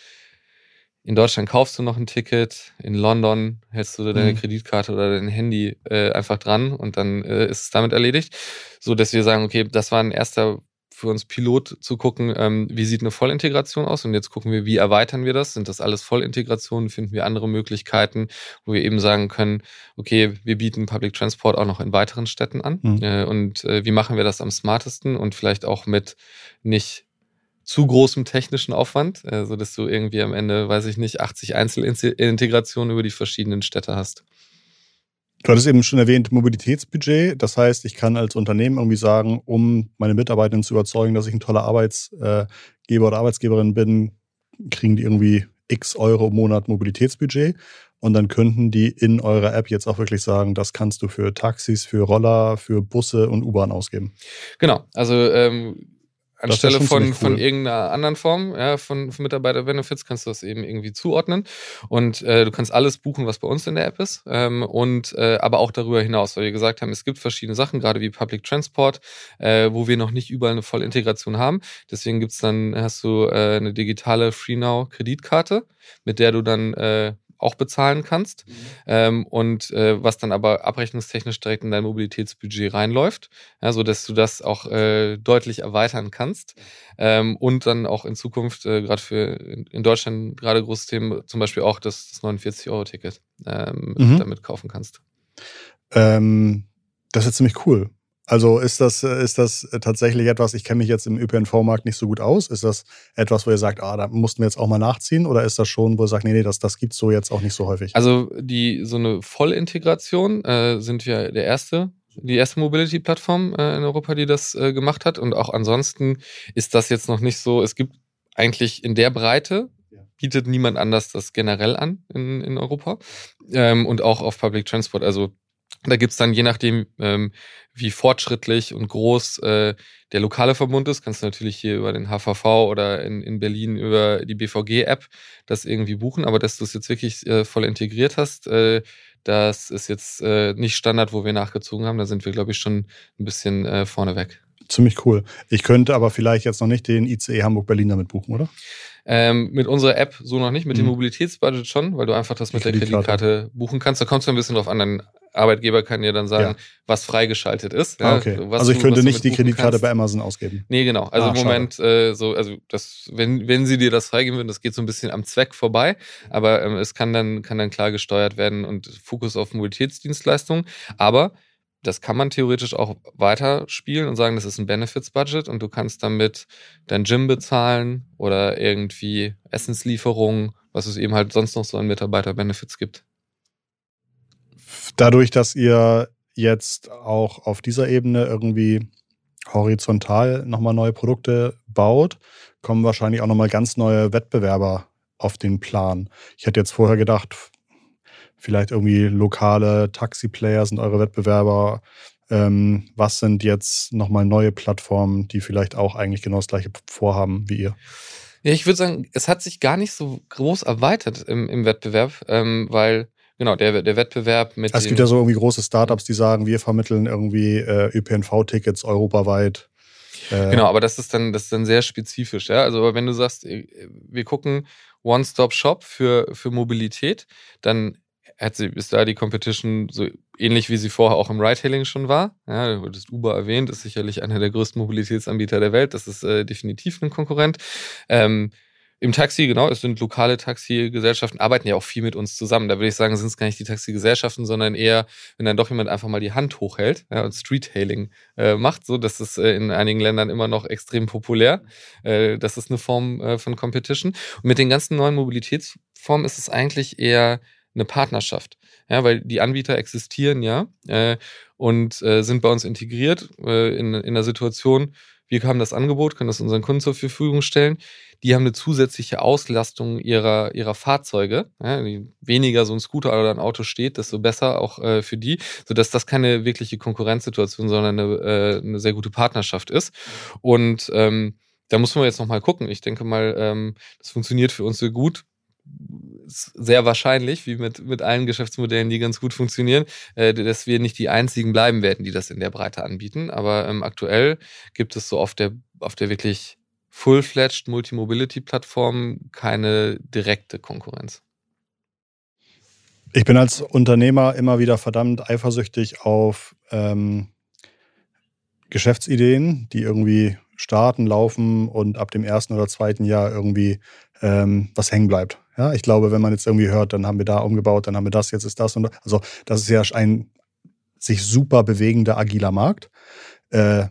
in Deutschland kaufst du noch ein Ticket, in London hältst du deine mhm. Kreditkarte oder dein Handy äh, einfach dran und dann äh, ist es damit erledigt. So dass wir sagen, okay, das war ein erster für uns Pilot zu gucken, ähm, wie sieht eine Vollintegration aus und jetzt gucken wir, wie erweitern wir das? Sind das alles Vollintegrationen? Finden wir andere Möglichkeiten, wo wir eben sagen können, okay, wir bieten Public Transport auch noch in weiteren Städten an mhm. äh, und äh, wie machen wir das am smartesten und vielleicht auch mit nicht zu großem technischen Aufwand, äh, so dass du irgendwie am Ende, weiß ich nicht, 80 Einzelintegrationen über die verschiedenen Städte hast. Du hattest eben schon erwähnt, Mobilitätsbudget. Das heißt, ich kann als Unternehmen irgendwie sagen, um meine Mitarbeitenden zu überzeugen, dass ich ein toller Arbeitsgeber oder Arbeitsgeberin bin, kriegen die irgendwie x Euro im Monat Mobilitätsbudget. Und dann könnten die in eurer App jetzt auch wirklich sagen, das kannst du für Taxis, für Roller, für Busse und U-Bahn ausgeben. Genau. Also ähm, Anstelle von, cool. von irgendeiner anderen Form ja, von, von Mitarbeiter-Benefits kannst du das eben irgendwie zuordnen. Und äh, du kannst alles buchen, was bei uns in der App ist. Ähm, und äh, aber auch darüber hinaus, weil wir gesagt haben, es gibt verschiedene Sachen, gerade wie Public Transport, äh, wo wir noch nicht überall eine Vollintegration haben. Deswegen gibt's dann, hast du äh, eine digitale FreeNow-Kreditkarte, mit der du dann äh, auch bezahlen kannst mhm. ähm, und äh, was dann aber abrechnungstechnisch direkt in dein Mobilitätsbudget reinläuft, ja, so dass du das auch äh, deutlich erweitern kannst ähm, und dann auch in Zukunft äh, gerade für in Deutschland gerade großes Thema zum Beispiel auch das, das 49 Euro Ticket ähm, mhm. damit kaufen kannst. Ähm, das ist ziemlich cool. Also ist das, ist das tatsächlich etwas, ich kenne mich jetzt im ÖPNV-Markt nicht so gut aus, ist das etwas, wo ihr sagt, ah, da mussten wir jetzt auch mal nachziehen? Oder ist das schon, wo ihr sagt, nee, nee, das, das gibt es so jetzt auch nicht so häufig? Also die so eine Vollintegration äh, sind wir der erste, die erste Mobility-Plattform äh, in Europa, die das äh, gemacht hat. Und auch ansonsten ist das jetzt noch nicht so, es gibt eigentlich in der Breite bietet niemand anders das generell an in, in Europa. Ähm, und auch auf Public Transport. Also da gibt's dann, je nachdem, ähm, wie fortschrittlich und groß äh, der lokale Verbund ist, kannst du natürlich hier über den HVV oder in, in Berlin über die BVG-App das irgendwie buchen. Aber dass du es jetzt wirklich äh, voll integriert hast, äh, Das ist jetzt äh, nicht Standard, wo wir nachgezogen haben. Da sind wir, glaube ich, schon ein bisschen äh, vorne weg. Ziemlich cool. Ich könnte aber vielleicht jetzt noch nicht den ICE Hamburg-Berlin damit buchen, oder? Ähm, mit unserer App so noch nicht, mit mhm. dem Mobilitätsbudget schon, weil du einfach das mit der Kreditkarte buchen kannst. Da kommt es ein bisschen drauf an, dein Arbeitgeber kann dir dann sagen, ja. was freigeschaltet ist. Ah, okay. Ja, also ich du, könnte nicht die Kreditkarte kannst. bei Amazon ausgeben. Nee, genau. Also ah, im Moment äh, so, also das, wenn, wenn sie dir das freigeben würden, das geht so ein bisschen am Zweck vorbei, aber ähm, es kann dann, kann dann klar gesteuert werden und Fokus auf Mobilitätsdienstleistungen. Aber das kann man theoretisch auch weiterspielen und sagen, das ist ein Benefits-Budget und du kannst damit dein Gym bezahlen oder irgendwie Essenslieferungen, was es eben halt sonst noch so an Mitarbeiter-Benefits gibt. Dadurch, dass ihr jetzt auch auf dieser Ebene irgendwie horizontal nochmal neue Produkte baut, kommen wahrscheinlich auch nochmal ganz neue Wettbewerber auf den Plan. Ich hätte jetzt vorher gedacht, vielleicht irgendwie lokale Taxi-Player sind eure Wettbewerber? Ähm, was sind jetzt nochmal neue Plattformen, die vielleicht auch eigentlich genau das gleiche vorhaben wie ihr? Ja, ich würde sagen, es hat sich gar nicht so groß erweitert im, im Wettbewerb, ähm, weil genau der, der Wettbewerb mit. Also es gibt ja so irgendwie große Startups, die sagen, wir vermitteln irgendwie äh, ÖPNV-Tickets europaweit. Äh, genau, aber das ist dann, das ist dann sehr spezifisch, ja. Also wenn du sagst, äh, wir gucken One-Stop-Shop für, für Mobilität, dann hat sie, ist da die Competition so ähnlich wie sie vorher auch im Ride-Hailing schon war. Ja, du hattest Uber erwähnt, ist sicherlich einer der größten Mobilitätsanbieter der Welt. Das ist äh, definitiv ein Konkurrent. Ähm, im Taxi, genau, es sind lokale Taxigesellschaften, arbeiten ja auch viel mit uns zusammen. Da würde ich sagen, sind es gar nicht die Taxigesellschaften, sondern eher, wenn dann doch jemand einfach mal die Hand hochhält ja, und Street-Hailing äh, macht. So, das ist äh, in einigen Ländern immer noch extrem populär. Äh, das ist eine Form äh, von Competition. Und mit den ganzen neuen Mobilitätsformen ist es eigentlich eher eine Partnerschaft. Ja, weil die Anbieter existieren ja äh, und äh, sind bei uns integriert äh, in, in der Situation, wir haben das Angebot, können das unseren Kunden zur Verfügung stellen. Die haben eine zusätzliche Auslastung ihrer, ihrer Fahrzeuge. Ja, weniger so ein Scooter oder ein Auto steht, desto besser auch äh, für die, sodass das keine wirkliche Konkurrenzsituation, sondern eine, äh, eine sehr gute Partnerschaft ist. Und ähm, da muss man jetzt nochmal gucken. Ich denke mal, ähm, das funktioniert für uns sehr gut sehr wahrscheinlich, wie mit, mit allen Geschäftsmodellen, die ganz gut funktionieren, äh, dass wir nicht die einzigen bleiben werden, die das in der Breite anbieten. Aber ähm, aktuell gibt es so auf der, auf der wirklich full-fledged Multimobility-Plattform keine direkte Konkurrenz. Ich bin als Unternehmer immer wieder verdammt eifersüchtig auf ähm, Geschäftsideen, die irgendwie starten, laufen und ab dem ersten oder zweiten Jahr irgendwie ähm, was hängen bleibt. Ja, ich glaube, wenn man jetzt irgendwie hört, dann haben wir da umgebaut, dann haben wir das, jetzt ist das und das. Also das ist ja ein sich super bewegender, agiler Markt, äh,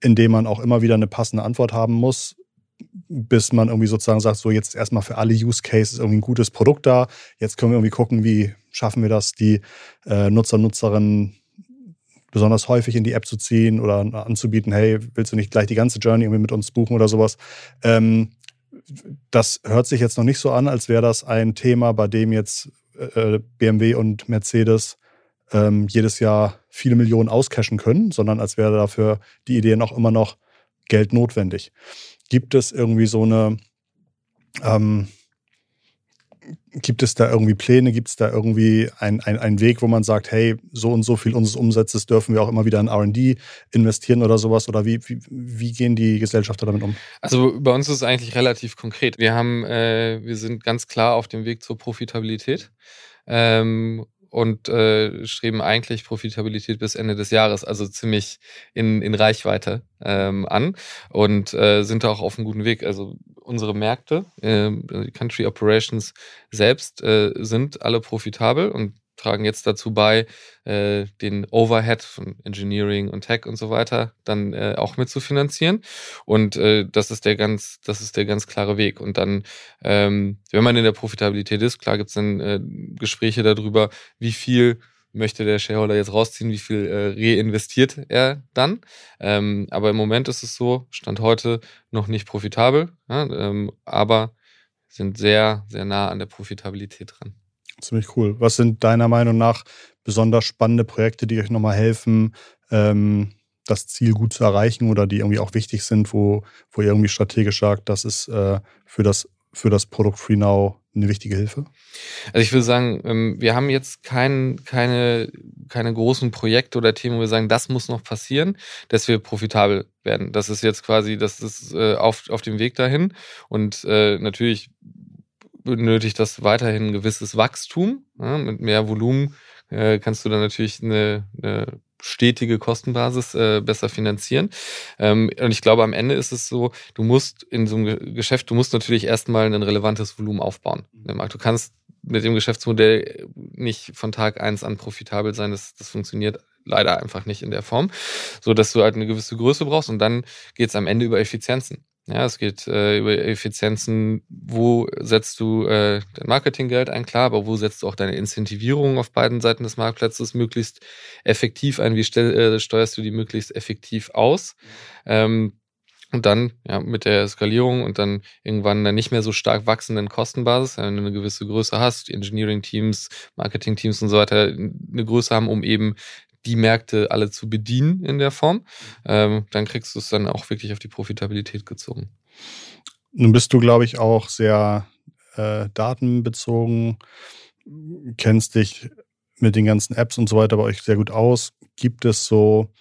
in dem man auch immer wieder eine passende Antwort haben muss, bis man irgendwie sozusagen sagt, so jetzt erstmal für alle Use Cases irgendwie ein gutes Produkt da. Jetzt können wir irgendwie gucken, wie schaffen wir das, die äh, Nutzer, Nutzerinnen besonders häufig in die App zu ziehen oder anzubieten, hey, willst du nicht gleich die ganze Journey irgendwie mit uns buchen oder sowas. Ähm, das hört sich jetzt noch nicht so an, als wäre das ein Thema, bei dem jetzt äh, BMW und Mercedes ähm, jedes Jahr viele Millionen auscashen können, sondern als wäre dafür die Idee noch immer noch Geld notwendig. Gibt es irgendwie so eine, ähm, Gibt es da irgendwie Pläne? Gibt es da irgendwie einen ein Weg, wo man sagt, hey, so und so viel unseres Umsatzes dürfen wir auch immer wieder in RD investieren oder sowas? Oder wie, wie, wie, gehen die Gesellschafter damit um? Also bei uns ist es eigentlich relativ konkret. Wir haben, äh, wir sind ganz klar auf dem Weg zur Profitabilität. Ähm, und äh, streben eigentlich Profitabilität bis Ende des Jahres, also ziemlich in, in Reichweite ähm, an und äh, sind da auch auf einem guten Weg. Also unsere Märkte, äh, die Country Operations selbst äh, sind alle profitabel und tragen jetzt dazu bei, äh, den Overhead von Engineering und Tech und so weiter dann äh, auch mitzufinanzieren. Und äh, das ist der ganz, das ist der ganz klare Weg. Und dann, ähm, wenn man in der Profitabilität ist, klar gibt es dann äh, Gespräche darüber, wie viel möchte der Shareholder jetzt rausziehen, wie viel äh, reinvestiert er dann. Ähm, aber im Moment ist es so, Stand heute noch nicht profitabel, ja, ähm, aber sind sehr, sehr nah an der Profitabilität dran. Ziemlich cool. Was sind deiner Meinung nach besonders spannende Projekte, die euch nochmal helfen, ähm, das Ziel gut zu erreichen oder die irgendwie auch wichtig sind, wo, wo ihr irgendwie strategisch sagt, das ist äh, für das, für das Produkt FreeNow eine wichtige Hilfe? Also ich würde sagen, ähm, wir haben jetzt kein, keine, keine großen Projekte oder Themen, wo wir sagen, das muss noch passieren, dass wir profitabel werden. Das ist jetzt quasi, das ist äh, auf, auf dem Weg dahin. Und äh, natürlich benötigt das weiterhin ein gewisses Wachstum. Ja, mit mehr Volumen äh, kannst du dann natürlich eine, eine stetige Kostenbasis äh, besser finanzieren. Ähm, und ich glaube, am Ende ist es so, du musst in so einem Geschäft, du musst natürlich erstmal ein relevantes Volumen aufbauen. Du kannst mit dem Geschäftsmodell nicht von Tag eins an profitabel sein. Das, das funktioniert leider einfach nicht in der Form, so dass du halt eine gewisse Größe brauchst und dann geht es am Ende über Effizienzen. Ja, es geht äh, über Effizienzen, wo setzt du äh, dein Marketinggeld ein, klar, aber wo setzt du auch deine Incentivierung auf beiden Seiten des Marktplatzes möglichst effektiv ein? Wie äh, steuerst du die möglichst effektiv aus? Ähm, und dann ja, mit der Skalierung und dann irgendwann dann nicht mehr so stark wachsenden Kostenbasis, wenn du eine gewisse Größe hast, Engineering-Teams, Marketing-Teams und so weiter eine Größe haben, um eben die Märkte alle zu bedienen in der Form, ähm, dann kriegst du es dann auch wirklich auf die Profitabilität gezogen. Nun bist du, glaube ich, auch sehr äh, datenbezogen, kennst dich mit den ganzen Apps und so weiter bei euch sehr gut aus. Gibt es so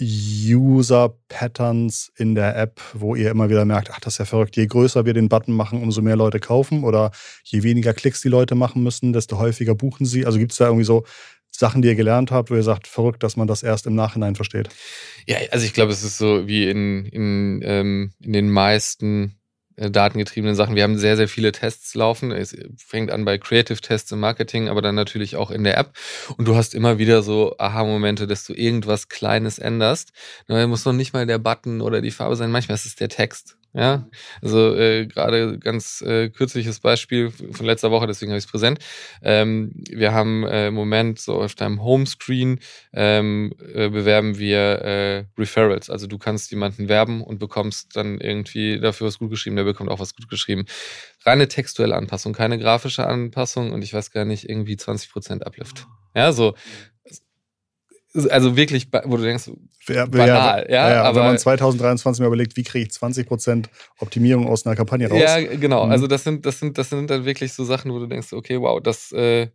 User-Patterns in der App, wo ihr immer wieder merkt, ach, das ist ja verrückt, je größer wir den Button machen, umso mehr Leute kaufen oder je weniger Klicks die Leute machen müssen, desto häufiger buchen sie. Also gibt es da irgendwie so Sachen, die ihr gelernt habt, wo ihr sagt, verrückt, dass man das erst im Nachhinein versteht? Ja, also ich glaube, es ist so wie in, in, ähm, in den meisten äh, datengetriebenen Sachen. Wir haben sehr, sehr viele Tests laufen. Es fängt an bei Creative Tests im Marketing, aber dann natürlich auch in der App. Und du hast immer wieder so Aha-Momente, dass du irgendwas Kleines änderst. Da muss noch nicht mal der Button oder die Farbe sein. Manchmal ist es der Text. Ja, also äh, gerade ganz äh, kürzliches Beispiel von letzter Woche, deswegen habe ich es präsent. Ähm, wir haben äh, im Moment so auf deinem Homescreen ähm, äh, bewerben wir äh, Referrals. Also du kannst jemanden werben und bekommst dann irgendwie dafür was gut geschrieben, der bekommt auch was gut geschrieben. Reine textuelle Anpassung, keine grafische Anpassung und ich weiß gar nicht, irgendwie 20% Uplift. Ja, so also wirklich, wo du denkst, ja, banal. Ja, ja, ja aber wenn man 2023 mal überlegt, wie kriege ich 20% Optimierung aus einer Kampagne raus? Ja, genau. Mhm. Also das sind, das sind, das sind dann wirklich so Sachen, wo du denkst, okay, wow, das, äh,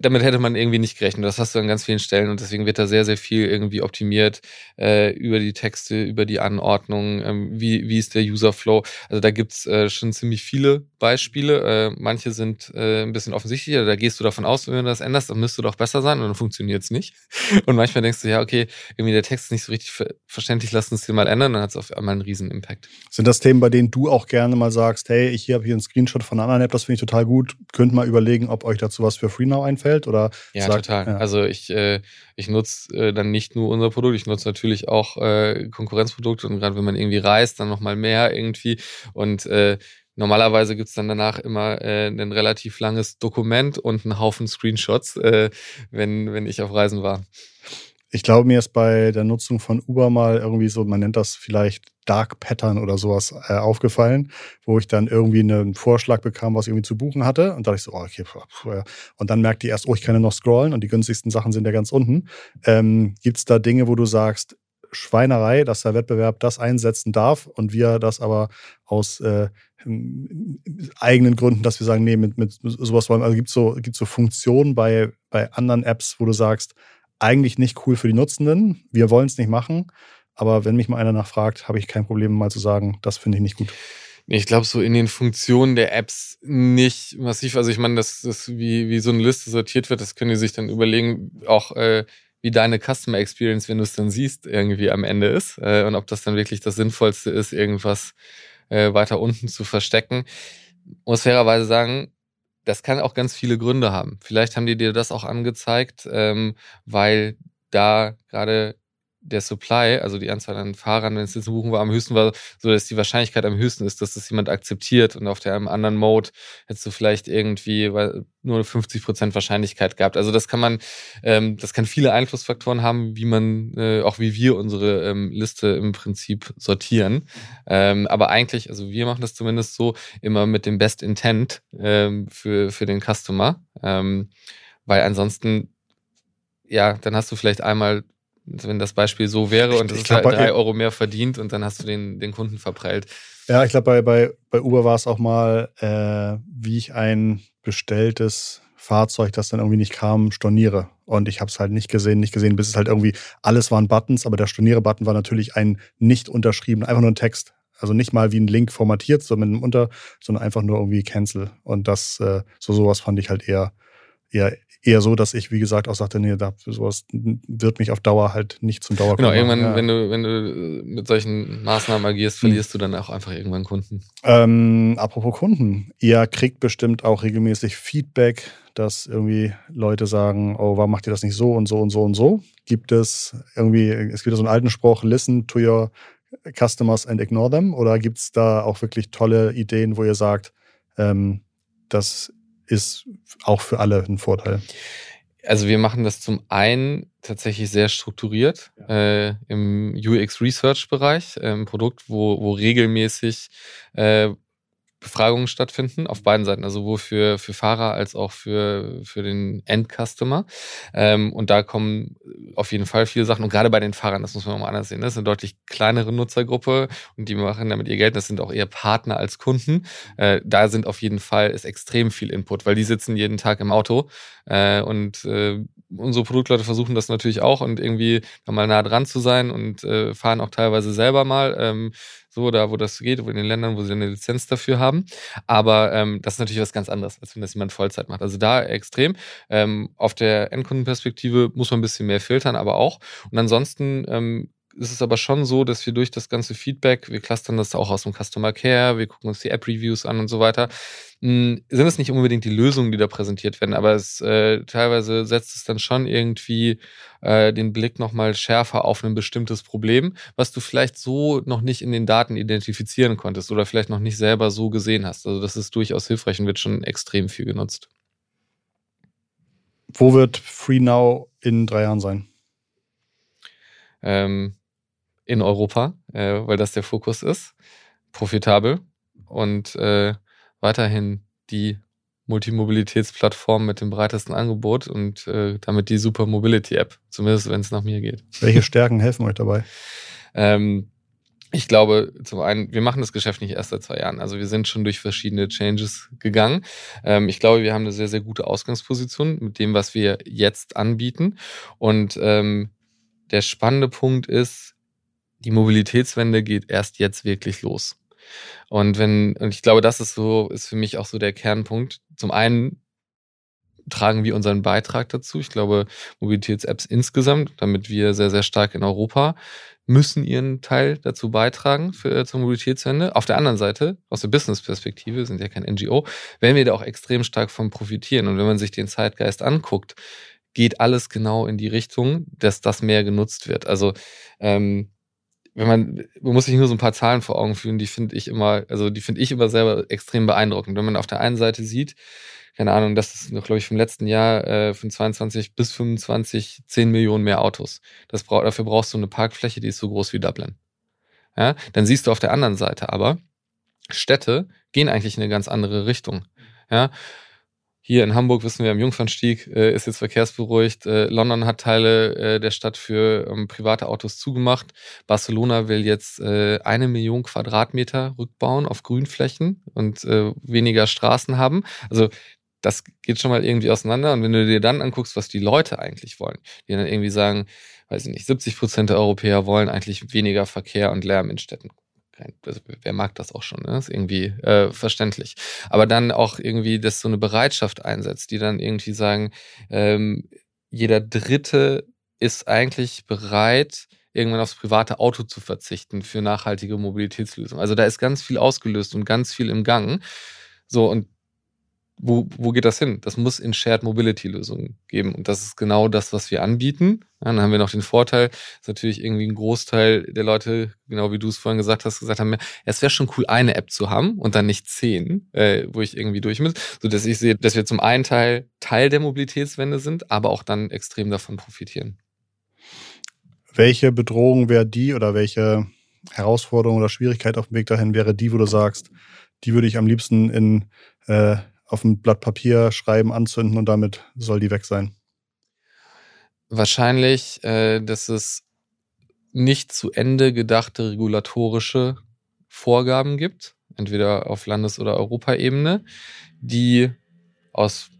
damit hätte man irgendwie nicht gerechnet. Das hast du an ganz vielen Stellen und deswegen wird da sehr, sehr viel irgendwie optimiert äh, über die Texte, über die Anordnung, ähm, wie, wie ist der User-Flow. Also da gibt's äh, schon ziemlich viele Beispiele. Äh, manche sind äh, ein bisschen offensichtlicher. Da gehst du davon aus, wenn du das änderst, dann müsste doch besser sein und dann funktioniert's nicht. Und manchmal denkst du, ja, okay, irgendwie der Text ist nicht so richtig ver verständlich, lass uns den mal ändern, dann hat es auf einmal einen riesen Impact. Sind das Themen, bei denen du auch gerne mal sagst, hey, ich habe hier einen Screenshot von einer anderen App, das finde ich total gut, könnt mal überlegen, ob euch dazu was für FreeNow einfällt? Oder ja, sagt, total. Ja. Also ich, äh, ich nutze äh, dann nicht nur unser Produkt, ich nutze natürlich auch äh, Konkurrenzprodukte und gerade wenn man irgendwie reist, dann nochmal mehr irgendwie und äh, Normalerweise gibt's dann danach immer äh, ein relativ langes Dokument und einen Haufen Screenshots, äh, wenn, wenn ich auf Reisen war. Ich glaube, mir ist bei der Nutzung von Uber mal irgendwie so, man nennt das vielleicht Dark Pattern oder sowas äh, aufgefallen, wo ich dann irgendwie einen Vorschlag bekam, was ich irgendwie zu buchen hatte. Und da dachte ich so, oh, okay. Und dann merkte ich erst, oh, ich kann ja noch scrollen und die günstigsten Sachen sind ja ganz unten. Ähm, Gibt es da Dinge, wo du sagst, Schweinerei, dass der Wettbewerb das einsetzen darf und wir das aber aus äh, eigenen Gründen, dass wir sagen, nee, mit, mit sowas wollen. Also gibt es so, gibt's so Funktionen bei, bei anderen Apps, wo du sagst, eigentlich nicht cool für die Nutzenden, wir wollen es nicht machen, aber wenn mich mal einer nachfragt, habe ich kein Problem mal zu sagen, das finde ich nicht gut. Ich glaube, so in den Funktionen der Apps nicht massiv. Also ich meine, dass das wie, wie so eine Liste sortiert wird, das können die sich dann überlegen, auch äh, wie deine Customer Experience, wenn du es dann siehst, irgendwie am Ende ist. Äh, und ob das dann wirklich das Sinnvollste ist, irgendwas äh, weiter unten zu verstecken. Muss fairerweise sagen, das kann auch ganz viele Gründe haben. Vielleicht haben die dir das auch angezeigt, ähm, weil da gerade der Supply, also die Anzahl an Fahrern, wenn es jetzt buchen war, am höchsten war, so dass die Wahrscheinlichkeit am höchsten ist, dass das jemand akzeptiert und auf der einem anderen Mode hättest du vielleicht irgendwie nur 50 Prozent Wahrscheinlichkeit gehabt. Also das kann man, ähm, das kann viele Einflussfaktoren haben, wie man, äh, auch wie wir unsere ähm, Liste im Prinzip sortieren. Ähm, aber eigentlich, also wir machen das zumindest so immer mit dem Best Intent ähm, für, für den Customer. Ähm, weil ansonsten, ja, dann hast du vielleicht einmal wenn das Beispiel so wäre und es ist halt drei Euro mehr verdient und dann hast du den, den Kunden verprellt. Ja, ich glaube, bei, bei, bei Uber war es auch mal, äh, wie ich ein bestelltes Fahrzeug, das dann irgendwie nicht kam, storniere. Und ich habe es halt nicht gesehen, nicht gesehen, bis es halt irgendwie, alles waren Buttons, aber der Storniere-Button war natürlich ein nicht unterschrieben, einfach nur ein Text. Also nicht mal wie ein Link formatiert, so mit einem Unter, sondern einfach nur irgendwie Cancel. Und das, äh, so sowas fand ich halt eher, eher, eher so, dass ich, wie gesagt, auch sagte, nee, da, sowas wird mich auf Dauer halt nicht zum Dauer Genau, irgendwann, ja. wenn du, wenn du mit solchen Maßnahmen agierst, hm. verlierst hm. du dann auch einfach irgendwann Kunden. Ähm, apropos Kunden, ihr kriegt bestimmt auch regelmäßig Feedback, dass irgendwie Leute sagen, oh, warum macht ihr das nicht so und so und so und so? Gibt es irgendwie, es gibt so einen alten Spruch, listen to your customers and ignore them? Oder gibt es da auch wirklich tolle Ideen, wo ihr sagt, ähm, das ist auch für alle ein Vorteil? Also wir machen das zum einen tatsächlich sehr strukturiert ja. äh, im UX Research Bereich, äh, ein Produkt, wo, wo regelmäßig äh, Befragungen stattfinden, auf beiden Seiten, also sowohl für, für Fahrer als auch für, für den Endcustomer. Ähm, und da kommen auf jeden Fall viele Sachen. Und gerade bei den Fahrern, das muss man mal anders sehen, das ist eine deutlich kleinere Nutzergruppe und die machen damit ihr Geld. Das sind auch eher Partner als Kunden. Äh, da sind auf jeden Fall ist extrem viel Input, weil die sitzen jeden Tag im Auto äh, und äh, unsere Produktleute versuchen das natürlich auch und irgendwie mal nah dran zu sein und äh, fahren auch teilweise selber mal. Ähm, so da, wo das geht, in den Ländern, wo sie eine Lizenz dafür haben. Aber ähm, das ist natürlich was ganz anderes, als wenn das jemand Vollzeit macht. Also da extrem. Ähm, auf der Endkundenperspektive muss man ein bisschen mehr filtern, aber auch. Und ansonsten ähm, ist es aber schon so, dass wir durch das ganze Feedback, wir clustern das auch aus dem Customer Care, wir gucken uns die App-Reviews an und so weiter, mh, sind es nicht unbedingt die Lösungen, die da präsentiert werden, aber es äh, teilweise setzt es dann schon irgendwie äh, den Blick nochmal schärfer auf ein bestimmtes Problem, was du vielleicht so noch nicht in den Daten identifizieren konntest oder vielleicht noch nicht selber so gesehen hast. Also das ist durchaus hilfreich und wird schon extrem viel genutzt. Wo wird FreeNow in drei Jahren sein? Ähm, in Europa, äh, weil das der Fokus ist. Profitabel und äh, weiterhin die Multimobilitätsplattform mit dem breitesten Angebot und äh, damit die Super Mobility App, zumindest wenn es nach mir geht. Welche Stärken helfen euch dabei? Ähm, ich glaube, zum einen, wir machen das Geschäft nicht erst seit zwei Jahren. Also wir sind schon durch verschiedene Changes gegangen. Ähm, ich glaube, wir haben eine sehr, sehr gute Ausgangsposition mit dem, was wir jetzt anbieten. Und ähm, der spannende Punkt ist, die Mobilitätswende geht erst jetzt wirklich los. Und wenn, und ich glaube, das ist so, ist für mich auch so der Kernpunkt. Zum einen tragen wir unseren Beitrag dazu. Ich glaube, Mobilitäts-Apps insgesamt, damit wir sehr, sehr stark in Europa, müssen ihren Teil dazu beitragen für, zur Mobilitätswende. Auf der anderen Seite, aus der Business-Perspektive, sind ja kein NGO, werden wir da auch extrem stark von profitieren. Und wenn man sich den Zeitgeist anguckt, geht alles genau in die Richtung, dass das mehr genutzt wird. Also ähm, wenn man, man muss sich nur so ein paar Zahlen vor Augen führen, die finde ich immer, also die finde ich immer selber extrem beeindruckend. Wenn man auf der einen Seite sieht, keine Ahnung, das ist noch, glaube ich, vom letzten Jahr, äh, von 22 bis 25, 10 Millionen mehr Autos. Das brauch, dafür brauchst du eine Parkfläche, die ist so groß wie Dublin. Ja, dann siehst du auf der anderen Seite aber, Städte gehen eigentlich in eine ganz andere Richtung. Ja, hier in Hamburg wissen wir, am Jungfernstieg äh, ist jetzt verkehrsberuhigt. Äh, London hat Teile äh, der Stadt für ähm, private Autos zugemacht. Barcelona will jetzt äh, eine Million Quadratmeter rückbauen auf Grünflächen und äh, weniger Straßen haben. Also das geht schon mal irgendwie auseinander. Und wenn du dir dann anguckst, was die Leute eigentlich wollen, die dann irgendwie sagen, weiß ich nicht, 70 Prozent der Europäer wollen eigentlich weniger Verkehr und Lärm in Städten also wer mag das auch schon, ne? ist irgendwie äh, verständlich. Aber dann auch irgendwie, dass so eine Bereitschaft einsetzt, die dann irgendwie sagen, ähm, jeder Dritte ist eigentlich bereit, irgendwann aufs private Auto zu verzichten für nachhaltige Mobilitätslösungen. Also da ist ganz viel ausgelöst und ganz viel im Gang. So, und wo, wo geht das hin? Das muss in Shared Mobility Lösungen geben. Und das ist genau das, was wir anbieten. Ja, dann haben wir noch den Vorteil, dass natürlich irgendwie ein Großteil der Leute, genau wie du es vorhin gesagt hast, gesagt haben, es wäre schon cool, eine App zu haben und dann nicht zehn, äh, wo ich irgendwie durch muss. So dass ich sehe, dass wir zum einen Teil Teil der Mobilitätswende sind, aber auch dann extrem davon profitieren. Welche Bedrohung wäre die oder welche Herausforderung oder Schwierigkeit auf dem Weg dahin wäre die, wo du sagst, die würde ich am liebsten in äh, auf ein Blatt Papier schreiben, anzünden und damit soll die weg sein? Wahrscheinlich, äh, dass es nicht zu Ende gedachte regulatorische Vorgaben gibt, entweder auf Landes- oder Europaebene, die aus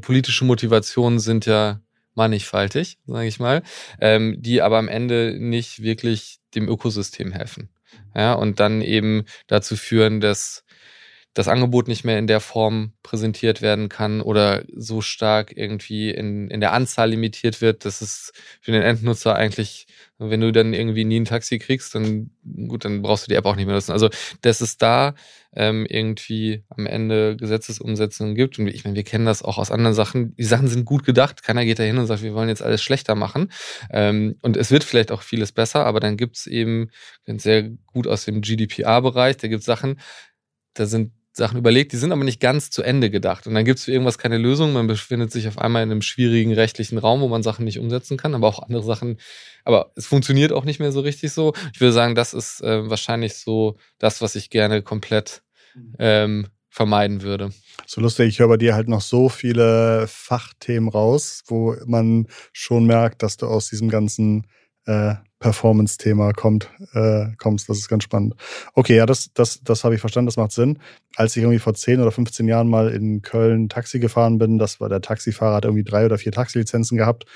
politischen Motivationen sind ja mannigfaltig, sage ich mal, ähm, die aber am Ende nicht wirklich dem Ökosystem helfen. Ja, und dann eben dazu führen, dass das Angebot nicht mehr in der Form präsentiert werden kann oder so stark irgendwie in, in der Anzahl limitiert wird, dass es für den Endnutzer eigentlich, wenn du dann irgendwie nie ein Taxi kriegst, dann gut, dann brauchst du die App auch nicht mehr nutzen. Also, dass es da ähm, irgendwie am Ende Gesetzesumsetzungen gibt. Und ich meine, wir kennen das auch aus anderen Sachen. Die Sachen sind gut gedacht. Keiner geht da hin und sagt, wir wollen jetzt alles schlechter machen. Ähm, und es wird vielleicht auch vieles besser, aber dann gibt es eben sehr gut aus dem GDPR-Bereich, da gibt es Sachen, da sind Sachen überlegt, die sind aber nicht ganz zu Ende gedacht. Und dann gibt es für irgendwas keine Lösung. Man befindet sich auf einmal in einem schwierigen rechtlichen Raum, wo man Sachen nicht umsetzen kann, aber auch andere Sachen. Aber es funktioniert auch nicht mehr so richtig so. Ich würde sagen, das ist äh, wahrscheinlich so das, was ich gerne komplett ähm, vermeiden würde. So lustig, ich höre bei dir halt noch so viele Fachthemen raus, wo man schon merkt, dass du aus diesem ganzen äh, Performance-Thema kommt, äh, kommst. Das ist ganz spannend. Okay, ja, das, das, das habe ich verstanden, das macht Sinn. Als ich irgendwie vor 10 oder 15 Jahren mal in Köln Taxi gefahren bin, das war der Taxifahrer, hat irgendwie drei oder vier Taxilizenzen gehabt.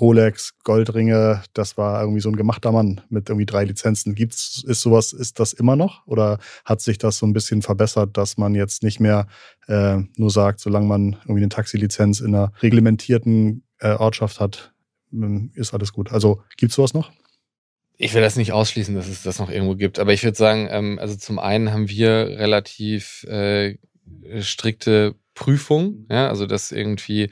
Rolex, Goldringe, das war irgendwie so ein gemachter Mann mit irgendwie drei Lizenzen. Gibt's, ist sowas, ist das immer noch? Oder hat sich das so ein bisschen verbessert, dass man jetzt nicht mehr äh, nur sagt, solange man irgendwie eine Taxilizenz in einer reglementierten äh, Ortschaft hat, ist alles gut. Also gibt es sowas noch? Ich will das nicht ausschließen, dass es das noch irgendwo gibt. Aber ich würde sagen, ähm, also zum einen haben wir relativ äh, strikte Prüfungen, ja, also dass irgendwie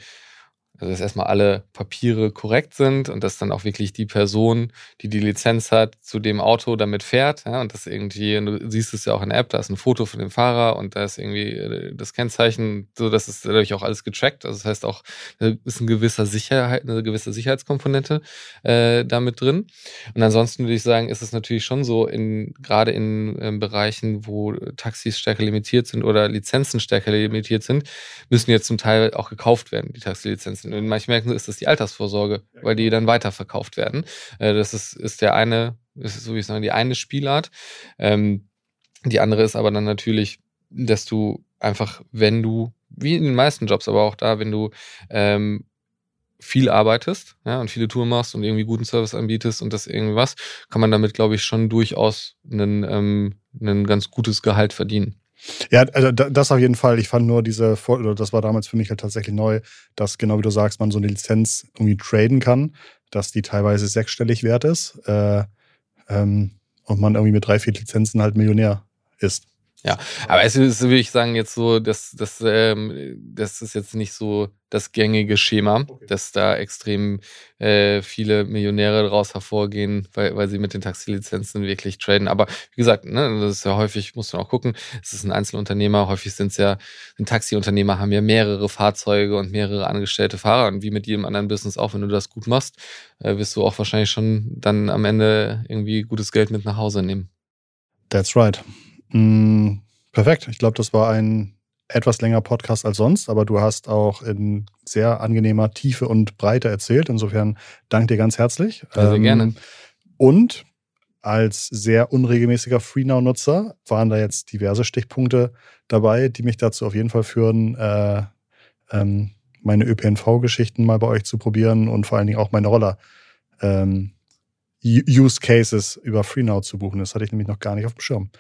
also dass erstmal alle Papiere korrekt sind und dass dann auch wirklich die Person, die die Lizenz hat, zu dem Auto damit fährt. Ja, und das irgendwie, und du siehst es ja auch in der App, da ist ein Foto von dem Fahrer und da ist irgendwie äh, das Kennzeichen, so dass es dadurch auch alles getrackt. Also das heißt auch, da ist ein gewisser Sicherheit, eine gewisse Sicherheitskomponente äh, damit drin. Und ansonsten würde ich sagen, ist es natürlich schon so, in gerade in äh, Bereichen, wo Taxis stärker limitiert sind oder Lizenzen stärker limitiert sind, müssen jetzt zum Teil auch gekauft werden, die Taxilizenzen in manchen Märkten ist das die Altersvorsorge, weil die genau. dann weiterverkauft werden. Äh, das ist, ist der eine, ist so wie ich sage, die eine Spielart. Ähm, die andere ist aber dann natürlich, dass du einfach, wenn du, wie in den meisten Jobs, aber auch da, wenn du ähm, viel arbeitest ja, und viele Touren machst und irgendwie guten Service anbietest und das irgendwas, kann man damit, glaube ich, schon durchaus ein ähm, ganz gutes Gehalt verdienen. Ja, also das auf jeden Fall. Ich fand nur diese, das war damals für mich halt tatsächlich neu, dass genau wie du sagst, man so eine Lizenz irgendwie traden kann, dass die teilweise sechsstellig wert ist äh, ähm, und man irgendwie mit drei, vier Lizenzen halt Millionär ist. Ja, aber es ist, würde ich sagen, jetzt so, dass das, ähm, das ist jetzt nicht so das gängige Schema, okay. dass da extrem äh, viele Millionäre daraus hervorgehen, weil, weil sie mit den Taxilizenzen wirklich traden. Aber wie gesagt, ne, das ist ja häufig, muss man auch gucken, es ist ein Einzelunternehmer, häufig sind es ja, ein Taxiunternehmer haben ja mehrere Fahrzeuge und mehrere angestellte Fahrer und wie mit jedem anderen Business auch, wenn du das gut machst, äh, wirst du auch wahrscheinlich schon dann am Ende irgendwie gutes Geld mit nach Hause nehmen. That's right. Mm, perfekt. Ich glaube, das war ein etwas längerer Podcast als sonst, aber du hast auch in sehr angenehmer Tiefe und Breite erzählt. Insofern danke dir ganz herzlich. Ja, sehr ähm, gerne. Und als sehr unregelmäßiger FreeNow-Nutzer waren da jetzt diverse Stichpunkte dabei, die mich dazu auf jeden Fall führen, äh, ähm, meine ÖPNV-Geschichten mal bei euch zu probieren und vor allen Dingen auch meine Roller ähm, Use Cases über FreeNow zu buchen. Das hatte ich nämlich noch gar nicht auf dem Schirm.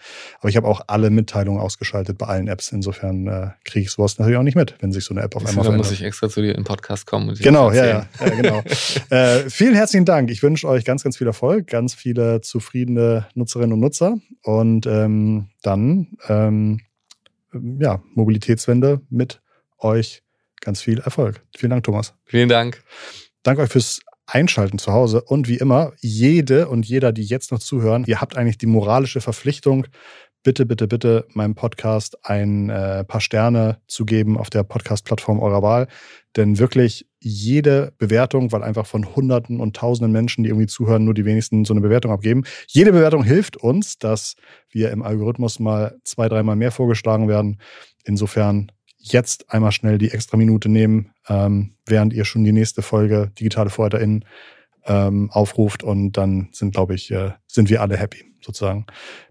Aber ich habe auch alle Mitteilungen ausgeschaltet bei allen Apps. Insofern äh, kriege ich sowas natürlich auch nicht mit, wenn sich so eine App auf einmal verändert. muss ich extra zu dir den Podcast kommen. Und genau, ja, ja, ja, genau. äh, vielen herzlichen Dank. Ich wünsche euch ganz, ganz viel Erfolg, ganz viele zufriedene Nutzerinnen und Nutzer und ähm, dann ähm, ja, Mobilitätswende mit euch. Ganz viel Erfolg. Vielen Dank, Thomas. Vielen Dank. Danke euch fürs einschalten zu Hause. Und wie immer, jede und jeder, die jetzt noch zuhören, ihr habt eigentlich die moralische Verpflichtung, bitte, bitte, bitte meinem Podcast ein äh, paar Sterne zu geben auf der Podcast-Plattform eurer Wahl. Denn wirklich jede Bewertung, weil einfach von Hunderten und Tausenden Menschen, die irgendwie zuhören, nur die wenigsten so eine Bewertung abgeben. Jede Bewertung hilft uns, dass wir im Algorithmus mal zwei, dreimal mehr vorgeschlagen werden. Insofern jetzt einmal schnell die extra Minute nehmen, ähm, während ihr schon die nächste Folge Digitale VorreiterInnen ähm, aufruft und dann sind, glaube ich, äh, sind wir alle happy, sozusagen.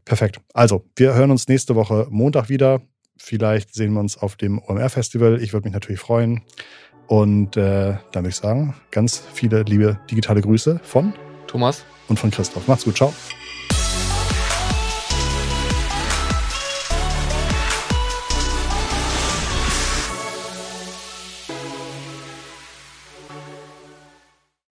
Perfekt. Also, wir hören uns nächste Woche Montag wieder. Vielleicht sehen wir uns auf dem OMR-Festival. Ich würde mich natürlich freuen. Und äh, dann würde ich sagen, ganz viele liebe digitale Grüße von Thomas und von Christoph. Macht's gut, ciao.